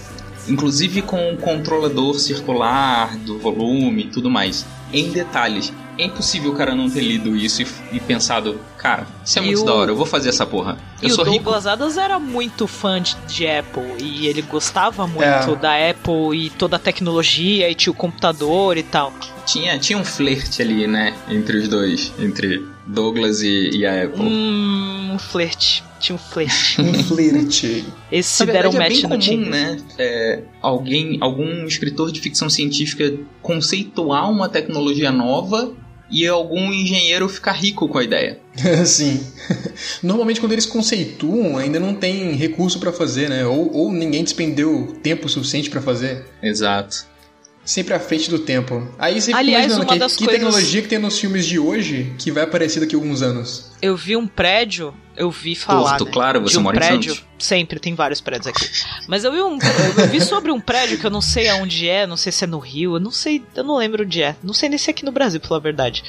Inclusive com o controlador circular do volume e tudo mais. Em detalhes. É impossível o cara não ter lido isso e, e pensado, cara, isso é E muito o- da hora, eu vou fazer essa porra. Eu e o sou rico. Douglas Adams era muito fã de, de Apple e ele gostava muito É. da Apple e toda a tecnologia e tinha o computador e tal. Tinha, tinha um flerte ali, né? Entre os dois. Entre Douglas e, e a Apple. Hum, um flerte. Tinha um flerte. Um flerte. Esses se deram verdade, match é no bem comum, time. né? É, alguém, algum escritor de ficção científica conceituar uma tecnologia nova e algum engenheiro ficar rico com a ideia. Sim. Normalmente quando eles conceituam, ainda não tem recurso pra fazer, né? Ou, ou ninguém despendeu tempo suficiente pra fazer. Exato. Sempre à frente do tempo. Aí você fica Aliás, imaginando uma que, das que coisas- tecnologia que tem nos filmes de hoje que vai aparecer daqui a alguns anos. Eu vi um prédio, eu vi falar. Torto, né, claro, você de um mora em prédio. Santos. Sempre, tem vários prédios aqui. Mas eu vi um. Eu vi sobre um prédio que eu não sei aonde é, não sei se é no Rio, eu não sei, eu não lembro onde é. Não sei nem se é aqui no Brasil, pela verdade.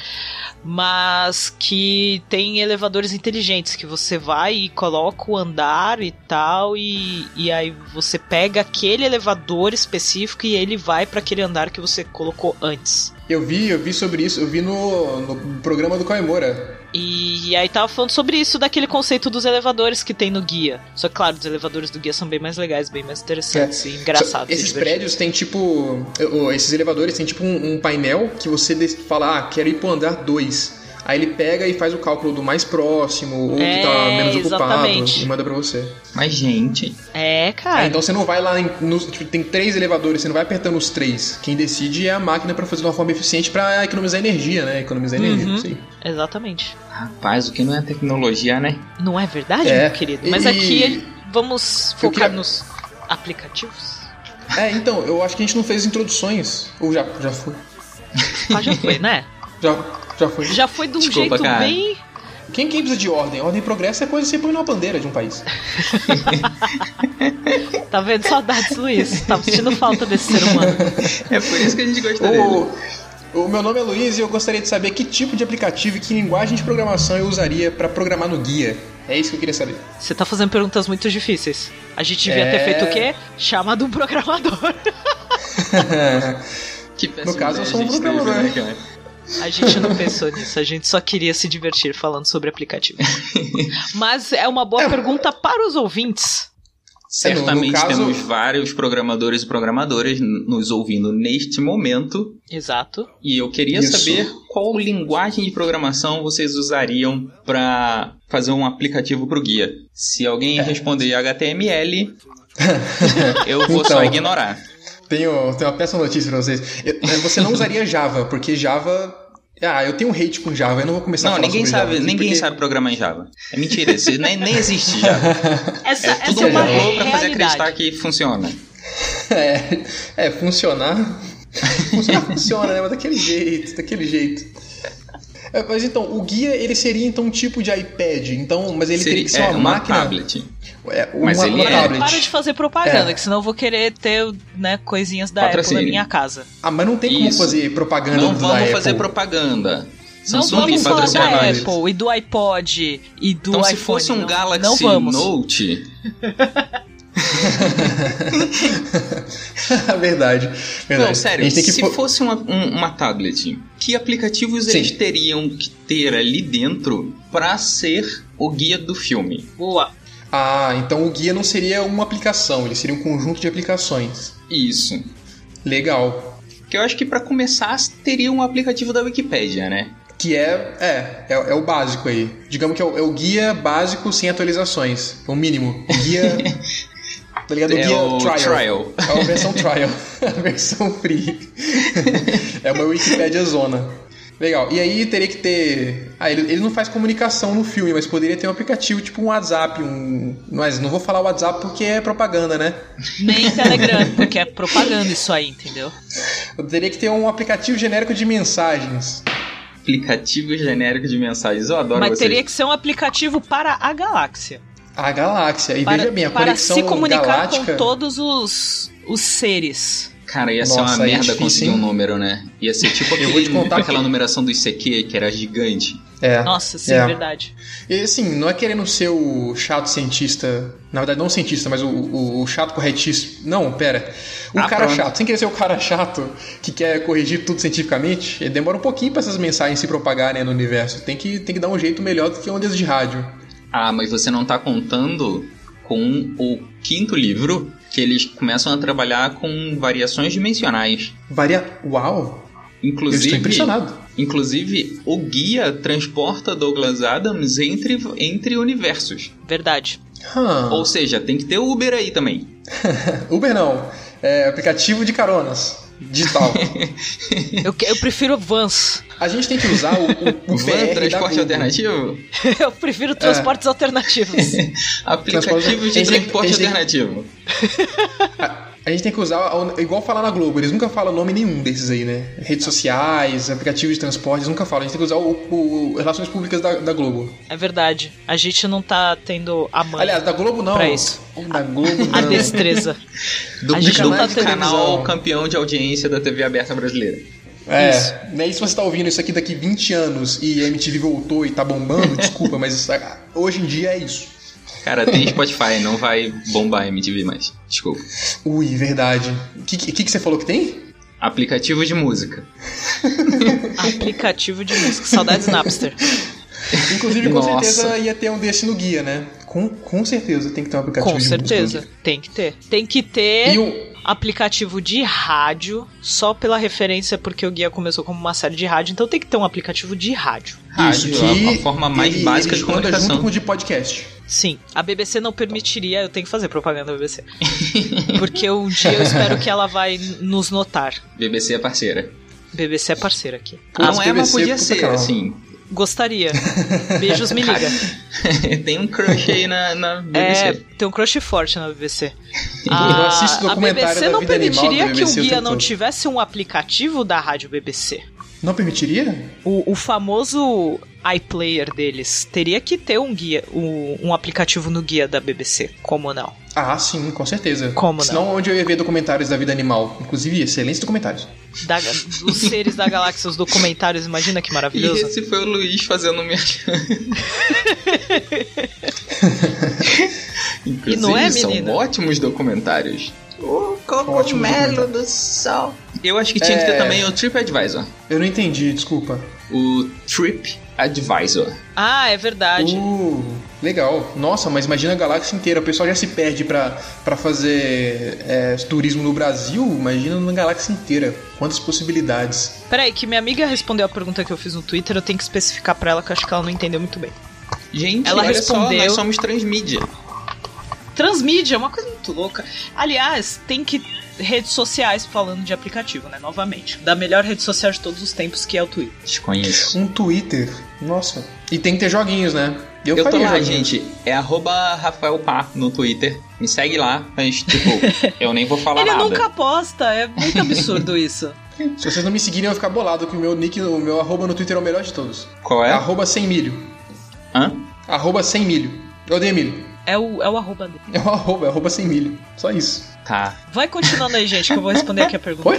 Mas que tem elevadores inteligentes, que você vai e coloca o andar e tal, e, e aí você pega aquele elevador específico e ele vai para aquele andar que você colocou antes. Eu vi, eu vi sobre isso, eu vi no, no programa do Caimora. E, aí tava falando sobre isso, daquele conceito dos elevadores que tem no guia. Só que, claro, os elevadores do guia são bem mais legais, bem mais interessantes e engraçados. e Esses divertidos. prédios têm tipo. Esses elevadores têm tipo um, um painel que você fala, ah, quero ir pro andar 2. Aí ele pega e faz o cálculo do mais próximo, ou que tá É, menos ocupado, exatamente. e manda pra você. Mas, gente, É, cara. Ah, então você não vai lá em. nos- tipo, tem três elevadores, você não vai apertando os três. Quem decide é a máquina pra fazer de uma forma eficiente pra economizar energia, né? Economizar energia, Uhum. não sei. Exatamente. rapaz, o que não é tecnologia, né? Não é verdade, É. meu querido? Mas E- aqui vamos focar queria- nos aplicativos. É, então, eu acho que a gente não fez introduções. Ou já, já foi. Ah, já foi, né? Já, já foi. Já foi de um Desculpa, jeito cara. bem. Quem, quem precisa de ordem? Ordem e progresso é coisa que você põe numa bandeira de um país. Tá vendo? Saudades, Luiz. Tava sentindo falta desse ser humano. É por isso que a gente gosta dele. O, o meu nome é Luiz e eu gostaria de saber que tipo de aplicativo e que linguagem de programação eu usaria pra programar no guia. É isso que eu queria saber. Você tá fazendo perguntas muito difíceis. A gente devia ter É. feito o quê? Chamado um programador. Que No caso, eu sou um a gente teve, programador. né, cara? A gente não pensou nisso, a gente só queria se divertir falando sobre aplicativos. Mas é uma boa pergunta para os ouvintes. Certamente caso- temos vários programadores e programadoras nos ouvindo neste momento. Exato. E eu queria Isso. saber qual linguagem de programação vocês usariam para fazer um aplicativo para o guia. Se É. alguém responder HTML, eu vou só Então. ignorar. Tenho, tenho uma péssima notícia pra vocês. Eu- Você não usaria Java, porque Java Ah, eu tenho um hate com Java, eu não vou começar a Não, falar ninguém sobre sabe, Java ninguém porque- sabe programar em Java. É mentira, isso nem, nem existe Java. Essa, É essa tudo é um uma robô pra fazer acreditar que funciona. É, é, funcionar. Funcionar funciona, né? Mas daquele jeito, daquele jeito. É, mas então, o guia ele seria então um tipo de iPad, então, mas ele teria Seria que ser é, uma, uma máquina. tablet. É, uma, Mas ele uma é- tablet. Para de fazer propaganda, É. que senão eu vou querer ter né, coisinhas da Apple na minha casa. Ah, mas não tem como Isso. fazer propaganda Não da vamos fazer propaganda. Não Samsung vamos falar da nós. Apple e do iPod e do Então, iPhone. se fosse um não, Galaxy não vamos. Note, verdade, verdade. Não, sério, se fo- fosse uma, um- uma tablet, que aplicativos Sim. eles teriam que ter ali dentro pra ser o guia do filme? Boa. Ah, então o guia não seria uma aplicação, ele seria um conjunto de aplicações. Isso. Legal. Que eu acho que pra começar teria um aplicativo da Wikipédia, né? Que é, é, é, é o básico aí. Digamos que é o, é o guia básico sem atualizações. É o mínimo. O guia. tá ligado? O É guia o trial. trial. É a versão trial. a versão free. é uma Wikipédia zona. Legal. E aí teria que ter. Ah, ele, ele não faz comunicação no filme, mas poderia ter um aplicativo tipo um WhatsApp, um. Mas não vou falar WhatsApp porque é propaganda, né? Nem Telegram, porque é propaganda isso aí, entendeu? Teria que ter um aplicativo genérico de mensagens. Aplicativo genérico de mensagens. Eu adoro Mas vocês. teria que ser um aplicativo para a galáxia. A galáxia. E Para, veja bem, a para conexão se comunicar galáctica. com todos os, os seres. Cara, ia ser Nossa, uma aí é merda difícil, conseguir hein? um número, né? Ia ser tipo Eu vou te aquele, contar aquela que- numeração do ICQ, que era gigante. É. Nossa, sim, É. verdade. E assim, não é querendo ser o chato cientista, na verdade não cientista, mas o, o- o chato corretíssimo. Não, pera. O Ah, cara pronto. chato, sem querer ser o cara chato que quer corrigir tudo cientificamente, ele demora um pouquinho pra essas mensagens se propagarem no universo. Tem que, tem que dar um jeito melhor do que ondas de rádio. Ah, mas você não tá contando com o quinto livro, que eles começam a trabalhar com variações dimensionais. Varia. Uau! Eu Inclusive, estou impressionado. inclusive, o guia transporta Douglas Adams entre, entre universos. Verdade. Hum. Ou seja, tem que ter o Uber aí também. Uber não. É aplicativo de caronas. Digital. Eu, que- eu prefiro Vans. A gente tem que usar o, o, o Van transporte alternativo? Eu prefiro transportes alternativos. Aplicativo de transporte a gente tem- alternativo. A gente tem que usar, igual falar na Globo, eles nunca falam nome nenhum desses aí, né? Redes sociais, aplicativos de transporte, eles nunca falam. A gente tem que usar o, o- o Relações Públicas da, da Globo. É verdade. A gente não tá tendo a mãe. Aliás, da Globo não. Pra isso. Da Globo a não. destreza. Do, A gente do não tá tendo canal campeão de audiência da TV aberta brasileira. É, Isso. né? E se você tá ouvindo isso aqui daqui 20 anos e a MTV voltou e tá bombando, desculpa, mas isso- hoje em dia é isso. Cara, tem Spotify, não vai bombar a MTV mais. Desculpa. Ui, verdade. O que, que, que você falou que tem? Aplicativo de música. Aplicativo de música. Saudades Napster. Inclusive, com Nossa. certeza ia ter um desse no guia, né? Com, com certeza tem que ter um aplicativo Com de certeza. música. Tem que ter. Tem que ter E o, aplicativo de rádio, só pela referência, porque o guia começou como uma série de rádio, então tem que ter um aplicativo de rádio. Rádio, isso, a- que a forma mais ele- básica ele de comunicação. junto com o de podcast. Sim, a BBC não permitiria, eu tenho que fazer propaganda da BBC. Porque um dia eu espero que ela vai nos notar. BBC é parceira. BBC é parceira aqui. não Putz, é, mas podia ser, assim. Gostaria. Beijos, me liga. tem um crush aí na, na É, BBC. tem um crush forte na BBC. Eu assisto a documentário BBC não permitiria da que o BBC guia não todo. tivesse um aplicativo da rádio BBC. Não permitiria? O, o famoso iPlayer deles teria que ter um guia, um, um aplicativo no guia da BBC. Como não? Ah, sim, com certeza. Como não? Senão, onde eu ia ver documentários da vida animal. Inclusive, excelentes documentários. Da- os seres da galáxia, os documentários, imagina que E maravilhoso. esse foi o Luiz fazendo merchan. Inclusive, não é, são menina? ótimos documentários. O documentário. do sol. Eu acho que tinha que ter É. também o TripAdvisor. Eu não entendi, desculpa. O Trip Advisor. Ah, é verdade. Uh, legal. Nossa, mas imagina a galáxia inteira. O pessoal já se perde pra, pra fazer é, turismo no Brasil. Imagina na galáxia inteira. Quantas possibilidades. Peraí, que minha amiga respondeu a pergunta que eu fiz no Twitter, eu tenho que especificar pra ela que eu acho que ela não entendeu muito bem. Gente, Ela olha respondeu. só, nós somos transmídia. Transmídia é uma coisa muito louca. Aliás, tem que redes sociais falando de aplicativo, né? Novamente. Da melhor rede social de todos os tempos, que é o Twitter. Desconheço. Um Twitter. Nossa. E tem que ter joguinhos, né? Eu, tô faria lá, joguinhos. gente. É arroba Rafael Pá no Twitter. Me segue lá, mas, tipo, eu nem vou falar Ele nada. nunca posta, é muito absurdo isso. Se vocês não me seguirem, eu vou ficar bolado que o meu nick, o meu arroba no Twitter é o melhor de todos. Qual é? Arroba sem milho. Hã? Arroba sem milho. Eu odeio milho. É o, é o arroba dele. É o arroba, é arroba sem milho. Só isso. Tá. Vai continuando aí, gente, que eu vou responder aqui a pergunta. Oi?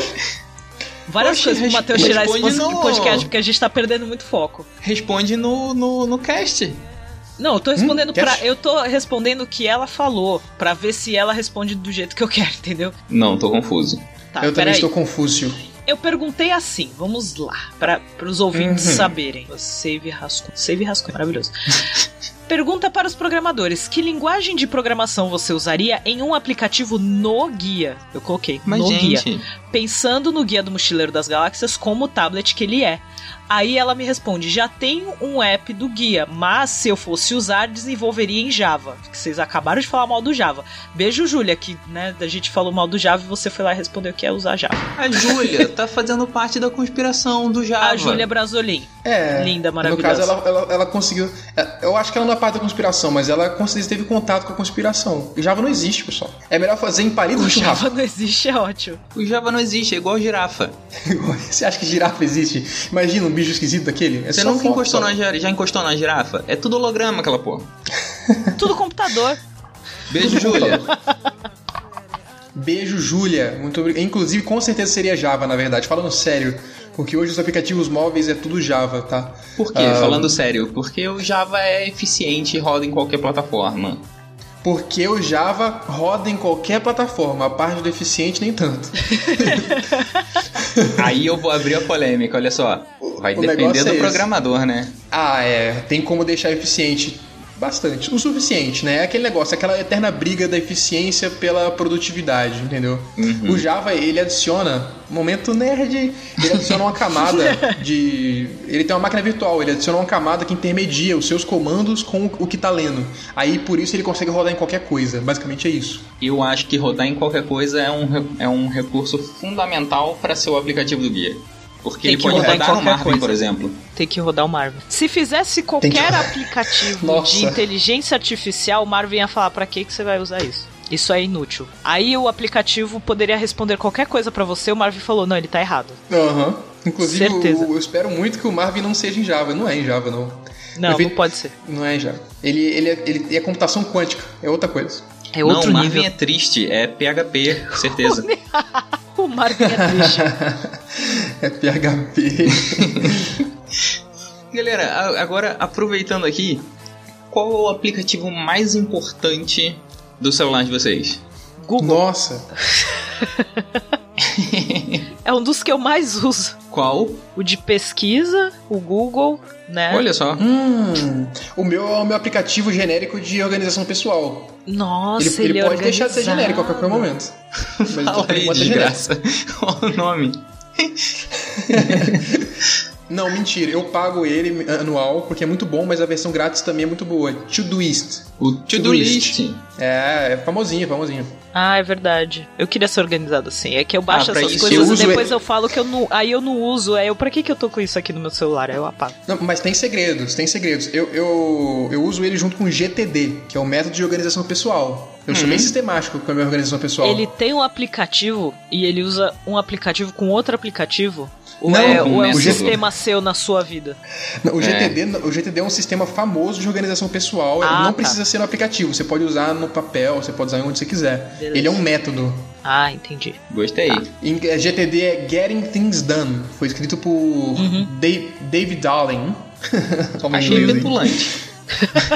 Várias Oxe, coisas pro Matheus tirar esse no- podcast, porque a gente tá perdendo muito foco. Responde no, no, no cast. Não, eu tô respondendo quer? pra. Eu tô respondendo o que ela falou, pra ver se ela responde do jeito que eu quero, entendeu? Não, tô confuso. Tá, eu também peraí. estou confuso. Eu perguntei assim, vamos lá, para os ouvintes Uhum. saberem. Save rascunho. Save rascunho, maravilhoso. Pergunta para os programadores: que linguagem de programação você usaria em um aplicativo no guia? Eu coloquei Mas, no guia. Pensando no guia do Mochileiro das Galáxias como o tablet que ele é. Aí ela me responde: já tenho um app do guia, mas se eu fosse usar, desenvolveria em Java. Que vocês acabaram de falar mal do Java. Beijo, Júlia, que né, a gente falou mal do Java e você foi lá e respondeu que é usar Java. a Júlia tá fazendo parte da conspiração do Java. A Júlia Brasolim. É. Linda, No maravilhosa. caso, ela, ela, ela conseguiu. é, Eu acho que ela não é parte da conspiração, mas ela com certeza teve contato com a conspiração. O Java não existe, pessoal. É melhor fazer em O do Java churrasco. não existe, é ótimo. O Java não existe, é igual girafa. Você acha que girafa existe? Imagina um bicho esquisito daquele. É Você nunca foto, encostou só. na, gira- já encostou na girafa? É tudo holograma aquela porra. Tudo computador. Beijo, Júlia. Beijo, Júlia. Muito obrigado. Inclusive, com certeza seria Java, na verdade. Falando sério. Porque hoje os aplicativos móveis é tudo Java, tá? Por quê? Ah, Falando sério, porque o Java é eficiente e roda em qualquer plataforma. Porque o Java roda em qualquer plataforma. A parte do eficiente, nem tanto. Aí eu vou abrir a polêmica, olha só. Vai o depender negócio do é programador, né? Ah, é. Tem como deixar eficiente bastante. O suficiente, né? É aquele negócio, aquela eterna briga da eficiência pela produtividade, entendeu? Uhum. O Java, ele adiciona, momento nerd, ele adiciona uma camada de... Ele tem uma máquina virtual, ele adiciona uma camada que intermedia os seus comandos com o que tá lendo. Aí, por isso, ele consegue rodar em qualquer coisa. Basicamente é isso. Eu acho que rodar em qualquer coisa é um, é um recurso fundamental para ser o aplicativo do guia. Porque Tem ele que pode rodar rodar qualquer Marvin, coisa. por exemplo. Tem que rodar o Marvin. Se fizesse qualquer que- aplicativo de inteligência artificial, o Marvin ia falar pra que que você vai usar isso. Isso é inútil. Aí o aplicativo poderia responder qualquer coisa pra você, o Marvin falou: "Não, ele tá errado". Aham. Inclusive, Certeza. o- eu espero muito que o Marvin não seja em Java. Não é em Java, não. Não, Eu vi- não pode ser. Não é em Java. Ele, ele, é, ele é computação quântica. É outra coisa. É outro não, o nível. Marvin é triste, é PHP, certeza. O Marvin é triste. é PHP. Galera, a- agora aproveitando aqui, qual é o aplicativo mais importante do celular de vocês? Google Nossa. é um dos que eu mais uso. Qual? O de pesquisa, o Google, né? Olha só. Hum, o meu é o meu aplicativo genérico de organização pessoal. Nossa, ele ele, ele é pode deixar de ser organizado. genérico a qualquer momento. Mas Fala aí, genérico. desgraça. Qual o nome? Não, mentira. Eu pago ele anual porque é muito bom, mas a versão grátis também é muito boa. Todoist. O To-Do List. É, é famosinho, é famosinho. Ah, é verdade. Eu queria ser organizado assim. É que eu baixo Ah, essas isso coisas e depois ele. eu falo que eu não. Aí eu não uso. Aí eu, pra que, que eu tô com isso aqui no meu celular? Aí eu apago. Não, mas tem segredos, tem segredos. Eu, eu, eu uso ele junto com o GTD, que é o método de organização pessoal. Eu sou bem sistemático com a minha organização pessoal. Ele tem um aplicativo e ele usa um aplicativo com outro aplicativo? Ou Não, é, ou é um método. sistema seu na sua vida? Não, O GTD, o GTD é um sistema famoso de organização pessoal. Ah, não tá. precisa ser no aplicativo. Você pode usar no papel, você pode usar onde você quiser. Beleza. Ele é um método. Ah, entendi. Gostei. Em- é, GTD é Getting Things Done. Foi escrito por Uhum. Dave, David Darling. Achei petulante.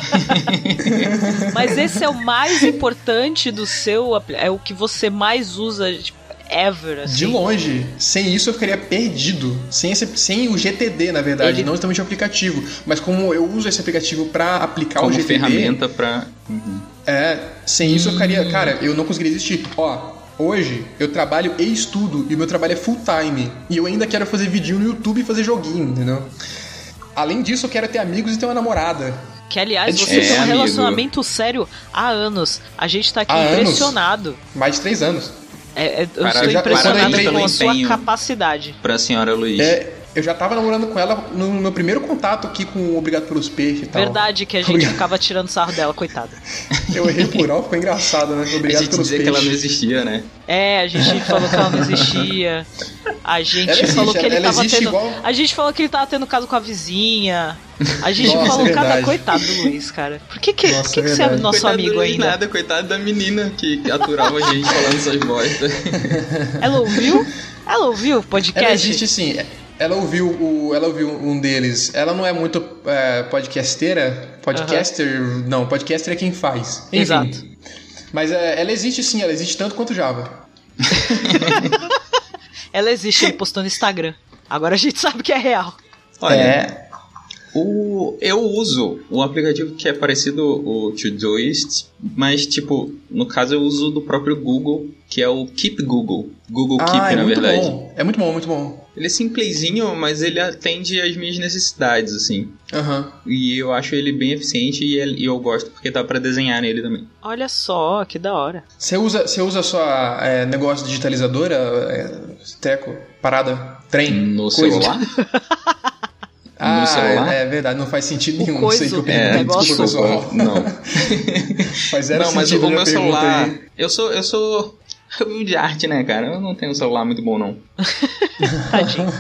Mas esse é o mais importante do seu. É o que você mais usa, tipo, ever, assim. De longe. Sem isso eu ficaria perdido. Sem, esse, sem o GTD, na verdade, Ele- não exatamente o aplicativo. Mas como eu uso esse aplicativo pra aplicar Como o GTD, ferramenta pra. Uhum. É, sem isso eu ficaria. Cara, eu não conseguiria existir. Ó, hoje eu trabalho e estudo, e o meu trabalho é full time. E eu ainda quero fazer vídeo no YouTube e fazer joguinho, entendeu? Além disso, eu quero ter amigos e ter uma namorada. Que, aliás, É você difícil. tem um É, amigo. relacionamento sério há anos. A gente tá aqui Há anos? impressionado. Mais de três anos. É, é, eu Para- estou impressionado com a sua capacidade. Pra senhora Luiz. É, eu já tava namorando com ela no meu primeiro contato aqui com o Obrigado pelos Peixes e tal. Verdade que a gente Obrigado. ficava tirando sarro dela, coitada. Eu errei por alto, ficou engraçado, né? a Obrigado gente pelos dizia que ela não peixes. existia, né? É, a gente falou que ela não existia. A gente existe, falou que ele ela tava tendo. igual- A gente falou que ele tava tendo caso com a vizinha. A gente Nossa, falou é cada coitado do Luiz, cara. Por que, que, Nossa, por que, é que você é nosso Coitado amigo do Luiz ainda? Nada, coitado da menina que, que aturava a gente falando essas bostas. Ela ouviu? Ela ouviu o podcast? Ela existe sim. Ela ouviu, o, ela ouviu um deles. Ela não é muito é, podcasteira. Podcaster. Não, podcaster é quem faz. Enfim. Exato. Mas é, ela existe sim, ela existe tanto quanto Java. Ela existe, ele postou no Instagram. Agora a gente sabe que é real. Olha, É. o, eu uso um aplicativo que é parecido o Todoist, mas tipo, no caso eu uso do próprio Google, que é o Keep Google. Google Keep, ah, é na muito verdade. bom. É muito bom, muito bom. Ele é simplesinho, mas ele atende às minhas necessidades, assim. Aham. E eu acho ele bem eficiente e, ele- e eu gosto porque dá pra desenhar nele também. Olha só, que da hora. Você usa, você usa a sua é, negócio digitalizadora, é, treco, parada, trem, No coisa? celular? Ah, No celular? é verdade, não faz sentido nenhum. coiso, isso aí que eu é, perguntei, negócio. desculpa, pessoal. Não. Faz zero não, mas o, a minha meu celular. aí. Eu sou. Eu sou. de arte, né, cara? Eu não tenho um celular muito bom, não. Tadinho.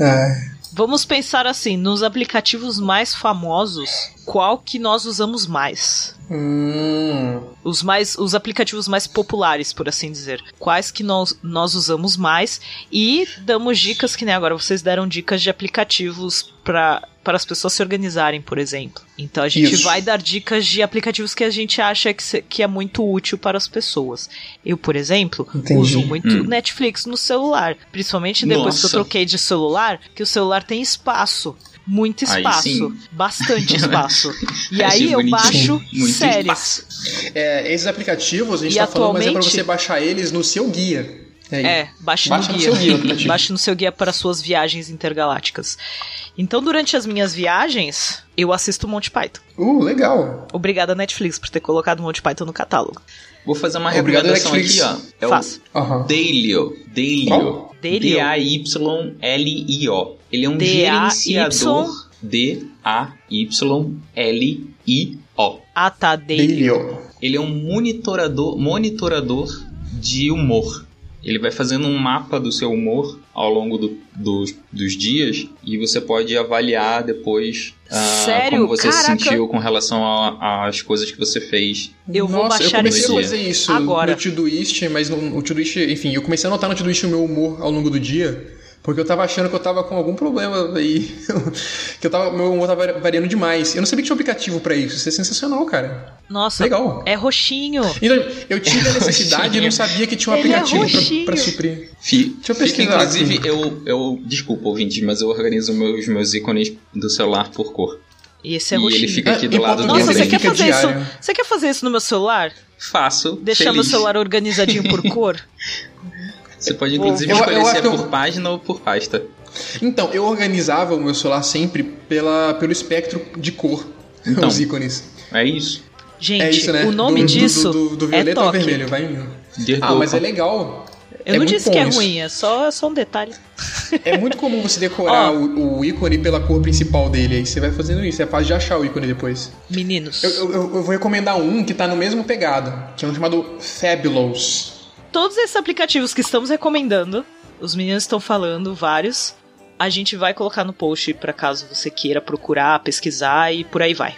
Ai. Vamos pensar assim, nos aplicativos mais famosos, qual que nós usamos mais? Hum, Os mais os aplicativos mais populares, por assim dizer. Quais que nós, nós usamos mais e damos dicas que nem agora vocês deram dicas de aplicativos para para as pessoas se organizarem, por exemplo. Então a gente Isso. vai dar dicas de aplicativos que a gente acha que, se- que é muito útil para as pessoas. Eu, por exemplo, Entendi. uso muito Hum. Netflix no celular, principalmente depois que eu Nossa. troquei de celular, que o celular tem espaço. Muito espaço, bastante espaço. E aí eu baixo Muito séries. é, esses aplicativos, a gente E tá falando, mas é pra atualmente- você baixar eles no seu guia. Aí. É, baixe, Baixa no no guia. baixe no seu guia para suas viagens intergalácticas. Então, durante as minhas viagens, eu assisto Monty Python. Uh, legal. Obrigada, Netflix, por ter colocado Monty Python no catálogo. Vou fazer uma Obrigado, recomendação Netflix. aqui, ó. É Faça. o Aham. Dailyo. Dailyo. Qual? Dailyo? D-A-Y-L-I-O. Ele é um gerenciador. D-A-Y-L-I-O. Ah, tá, Daily. Dailyo. Ele é um monitorador, monitorador de humor. Ele vai fazendo um mapa do seu humor ao longo do- dos- dos dias e você pode avaliar depois ah, como você Caraca. se sentiu com relação às coisas que você fez. Eu vou Nossa, baixar eu comecei isso a fazer isso agora. no Todoist, mas no, no Todoist, enfim, eu comecei a notar no Todoist o meu humor ao longo do dia, porque eu tava achando que eu tava com algum problema aí, que eu tava, meu humor tava variando demais. Eu não sabia que tinha um aplicativo pra isso, isso é sensacional, cara. Nossa, Legal. é roxinho. Então, eu tive a necessidade e não sabia que tinha um Ele é aplicativo roxinho. pra, pra suprir. Fi- Deixa eu fica, pesquisar inclusive, aqui. eu, eu. Desculpa, ouvinte, mas eu organizo meus, meus ícones do celular por cor. E esse é e roxinho. ele fica aqui do em lado Nossa, você quer fica fazer diário. isso? Você quer fazer isso no meu celular? Faço. Deixar feliz. meu celular organizadinho por cor? Você pode, inclusive, Eu- eu escolher se é que eu- por página ou por pasta. Então, eu organizava o meu celular sempre pela, pelo espectro de cor, Então. os ícones. É isso. Gente, é isso, né? o nome do, disso do, do, do é violeta ao toque. vermelho, vai indo. Dear Ah, mas é legal. Eu É não disse que é isso. ruim, é só, é só um detalhe. É muito comum você decorar Ó. o, o ícone pela cor principal dele. Aí você vai fazendo isso. É fácil de achar o ícone depois. Meninos, Eu, eu- eu- eu vou recomendar um que tá no mesmo pegado, que é um chamado Fabulous. Todos esses aplicativos que estamos recomendando, os meninos estão falando, vários, a gente vai colocar no post pra caso você queira procurar, pesquisar e por aí vai.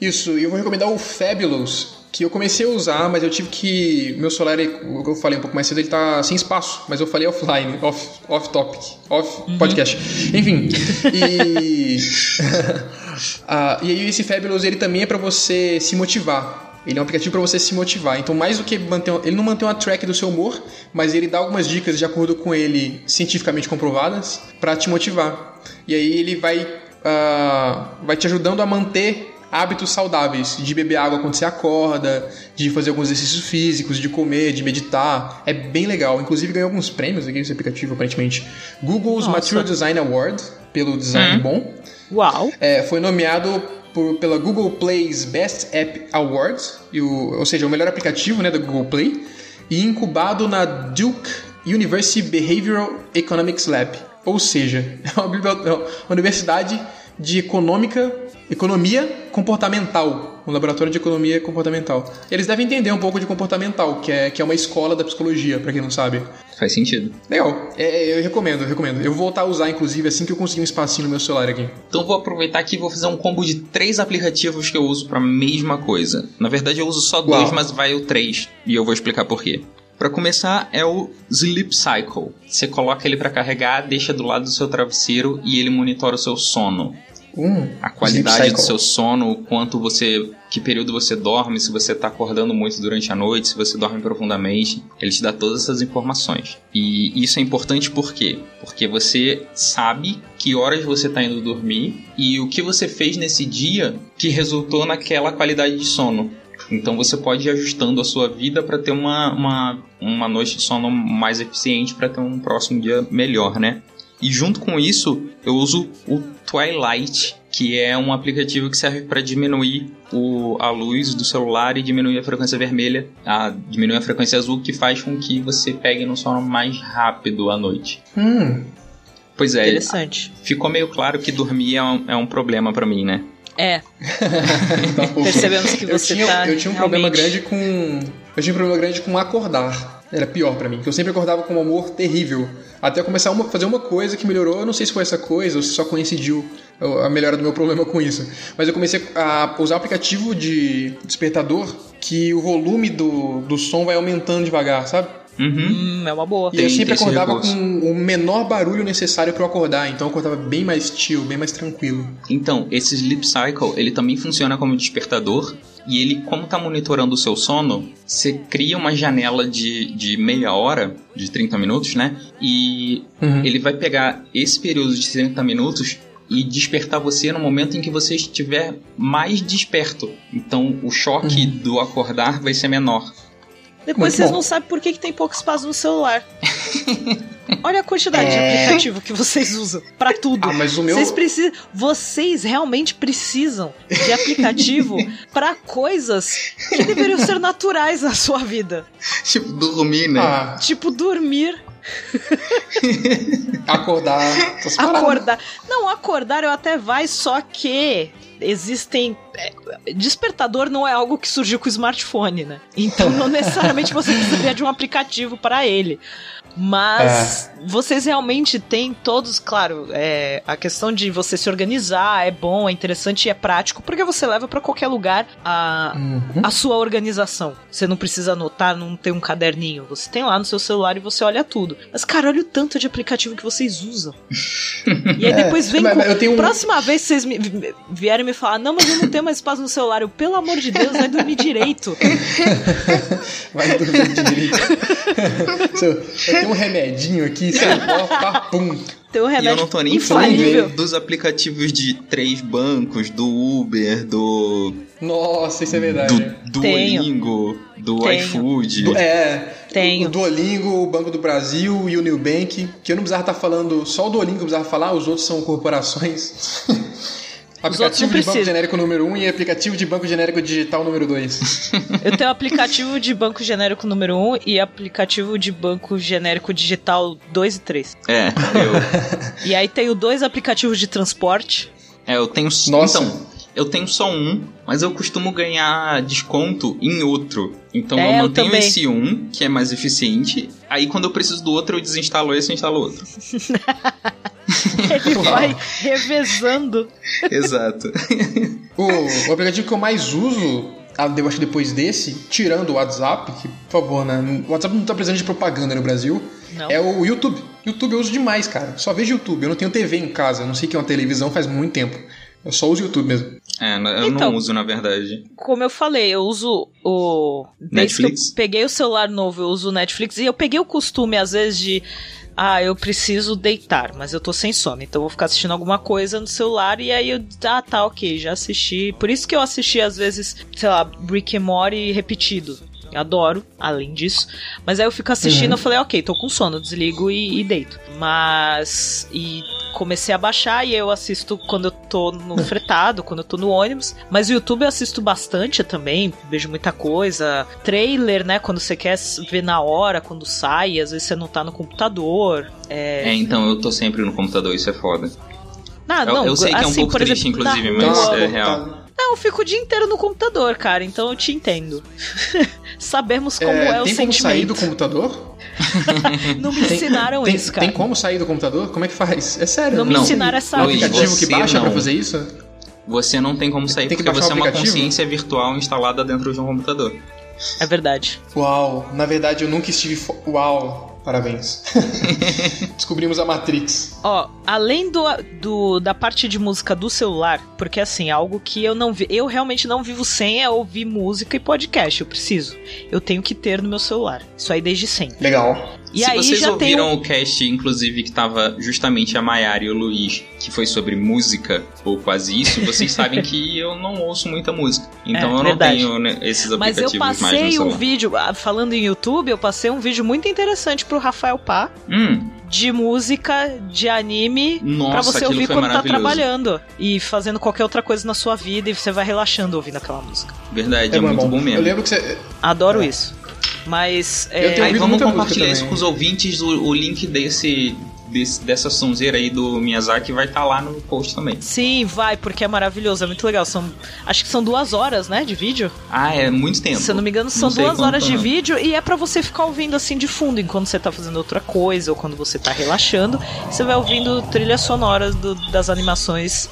Isso, e eu vou recomendar o Fabulous, que eu comecei a usar, mas eu tive que. Meu celular, ele- o que eu falei um pouco mais cedo, ele tá sem espaço, mas eu falei offline, off, off topic, off podcast. Enfim. E. Ah, e aí esse Fabulous ele também é pra você se motivar. Ele é um aplicativo pra você se motivar. Então, mais do que manter. Ele não mantém uma track do seu humor, mas ele dá algumas dicas de acordo com ele cientificamente comprovadas pra te motivar. E aí ele vai, ah, vai te ajudando a manter hábitos saudáveis, de beber água quando você acorda, de fazer alguns exercícios físicos, de comer, de meditar. É bem legal. Inclusive ganhou alguns prêmios aqui nesse aplicativo, aparentemente. Google's Nossa. Material Design Award, pelo design bom. Uau! É, foi nomeado por- pela Google Play's Best App Awards, o- ou seja, o melhor aplicativo né, da Google Play, e incubado na Duke University Behavioral Economics Lab. Ou seja, é é uma universidade de econômica, economia comportamental, um laboratório de economia comportamental. Eles devem entender um pouco de comportamental, que é, que é uma escola da psicologia, pra quem não sabe. Faz sentido. Legal, é, é, eu recomendo, eu recomendo. Eu vou voltar a usar, inclusive, assim que eu conseguir um espacinho no meu celular aqui. Então vou aproveitar aqui e vou fazer um combo de três aplicativos que eu uso para a mesma coisa. Na verdade eu uso só dois, Uau. mas vai o três e eu vou explicar por quê. Para começar é o Sleep Cycle. Você coloca ele para carregar, deixa do lado do seu travesseiro e ele monitora o seu sono. Hum, A qualidade do seu sono, o quanto você, que período você dorme, se você tá acordando muito durante a noite, se você dorme profundamente, ele te dá todas essas informações. E isso é importante por quê? Porque você sabe que horas você tá indo dormir e o que você fez nesse dia que resultou naquela qualidade de sono. Então você pode ir ajustando a sua vida para ter uma, uma, uma noite de sono mais eficiente, para ter um próximo dia melhor, né? E junto com isso, eu uso o Twilight, que é um aplicativo que serve para diminuir o, a luz do celular e diminuir a frequência vermelha, a, diminuir a frequência azul, que faz com que você pegue no sono mais rápido à noite. Hum, Pois é, Interessante. ficou meio claro que dormir é um, é um problema para mim, né? É, percebemos que eu você tinha, tá eu tinha um problema realmente- grande com. Eu tinha um problema grande com acordar. Era pior pra mim, porque eu sempre acordava com um humor terrível. Até eu começar a fazer uma coisa que melhorou, eu não sei se foi essa coisa ou se só coincidiu a melhora do meu problema com isso. Mas eu comecei a usar o aplicativo de despertador que o volume do, do som vai aumentando devagar, sabe? Uhum. Hum, é uma boa. E aí eu Tem- sempre tem acordava com o menor barulho necessário pra eu acordar, então eu acordava bem mais chill, bem mais tranquilo. Então, esse Sleep Cycle, ele também funciona como despertador. E ele, como tá monitorando o seu sono, você cria uma janela de, de meia hora, de 30 minutos, né? E Uhum. ele vai pegar esse período de 30 minutos e despertar você no momento em que você estiver mais desperto. Então, o choque Uhum. do acordar vai ser menor. Depois Muito vocês bom. não sabem por que, que tem pouco espaço no celular. Olha a quantidade É. de aplicativo que vocês usam pra tudo. Ah, mas o meu. Vocês, precisam, vocês realmente precisam de aplicativo pra coisas que deveriam ser naturais na sua vida. tipo, dormir, né? Ah, Tipo dormir, acordar. acordar. Não, acordar eu até vai, só que existem. é, Despertador não é algo que surgiu com o smartphone, né? Então não necessariamente você precisaria de um aplicativo para ele. Mas vocês realmente têm todos, claro, é, a questão de você se organizar é bom, é interessante e é prático, porque você leva para qualquer lugar a, Uhum. a sua organização. Você não precisa anotar, não tem um caderninho. Você tem lá no seu celular e você olha tudo. Mas, cara, olha o tanto de aplicativo que vocês usam. E aí É, depois vem mas- com. mas eu tenho um- Próxima vez que vocês me- vi- vierem me falar, não, mas eu não tenho mais espaço no celular. Eu, pelo amor de Deus, vai dormir direito. Vai dormir direito. eu tenho um remedinho aqui, você papum. Tem um E eu remédio não tô nem falando dos aplicativos de três bancos, do Uber, do, Nossa, isso é verdade. do. Duolingo, do Tenho. iFood. Do- é, Tenho. o Duolingo, o Banco do Brasil e o Nubank, que eu não precisava estar falando, só o Duolingo eu precisava falar, os outros são corporações. outros não aplicativo de banco genérico número 1 um e aplicativo de banco genérico digital número 2. Eu tenho aplicativo de banco genérico número 1 e aplicativo de banco genérico digital 2 e 3. É, eu, E aí tenho dois aplicativos de transporte. é, eu tenho. Nossa. Então, eu tenho só um, mas eu costumo ganhar desconto em outro. Então É, eu eu mantenho também. esse um, que é mais eficiente. Aí quando eu preciso do outro, eu desinstalo esse e instalo outro. Ele vai revezando. Exato. O, o aplicativo que eu mais uso, ah, eu acho que depois desse, tirando o WhatsApp, que, por favor, né? O WhatsApp não tá precisando de propaganda no Brasil, Não. é o YouTube. YouTube eu uso demais, cara. Só vejo YouTube. Eu não tenho TV em casa, eu não sei o que é uma televisão faz muito tempo. Eu só uso YouTube mesmo. É, eu Então. não uso, na verdade. Como eu falei, eu uso o. Desde que Netflix? eu peguei o celular novo, eu uso o Netflix. E eu peguei o costume, às vezes, de. Ah, eu preciso deitar, mas eu tô sem sono, então eu vou ficar assistindo alguma coisa no celular e aí eu. Ah, tá, ok, já assisti. Por isso que eu assisti, às vezes, sei lá, Rick and Morty repetido. Eu adoro, além disso. Mas aí eu fico assistindo, eu falei, ok, tô com sono, desligo e, e deito. Mas. E comecei a baixar e eu assisto quando eu tô no fretado, quando eu tô no ônibus. Mas o YouTube eu assisto bastante também, vejo muita coisa. Trailer, né? Quando você quer ver na hora, quando sai, às vezes você não tá no computador. É, É, então eu tô sempre no computador, isso é foda. Ah, Eu- não, eu sei que é um assim, pouco triste, exemplo, na inclusive, mas é real. Não, eu fico o dia inteiro no computador, cara, então eu te entendo. Sabemos como é, É, o tem como sair do sentimento. computador? Não me ensinaram tem, isso, cara. Tem como sair do computador? Como é que faz? É sério? Não me Não. ensinaram essa O Luiz, aplicativo que baixa não. pra fazer isso? Você não tem como sair Tem que porque você é uma aplicativo? consciência virtual instalada dentro de um computador. É verdade. Uau, na verdade eu nunca estive. Uau, parabéns. Descobrimos a Matrix. Ó, além do, do- da parte de música do celular, porque assim, algo que eu não vi, eu realmente não vivo sem é ouvir música e podcast, eu preciso. Eu tenho que ter no meu celular. Isso aí desde sempre. Legal. E Se aí vocês já tem ouviram um... o cast, inclusive, que tava justamente a Mayara e o Luiz, que foi sobre música, ou quase isso, vocês sabem que eu não ouço muita música. Então É, eu não verdade. tenho né, esses Mas eu aplicativos mais no passei um vídeo, ah, falando em YouTube, eu passei um vídeo muito interessante pro Rafael Pá Hum, de música de anime nossa, pra você ouvir quando tá trabalhando e fazendo qualquer outra coisa na sua vida e você vai relaxando ouvindo aquela música. Verdade, é, bom, muito bom, Eu mesmo. lembro que você. Adoro isso. Mas é, Aí vamos compartilhar isso com os ouvintes, o, o link desse, desse- dessa sonzeira aí do Miyazaki vai estar lá no post também. Sim, vai, porque é maravilhoso, é muito legal. São, acho que são duas horas, né, de vídeo. Ah, é muito tempo. Se eu não me engano, são duas horas de não. vídeo e é pra você ficar ouvindo assim de fundo enquanto você tá fazendo outra coisa ou quando você tá relaxando. Você vai ouvindo trilhas sonoras do- das animações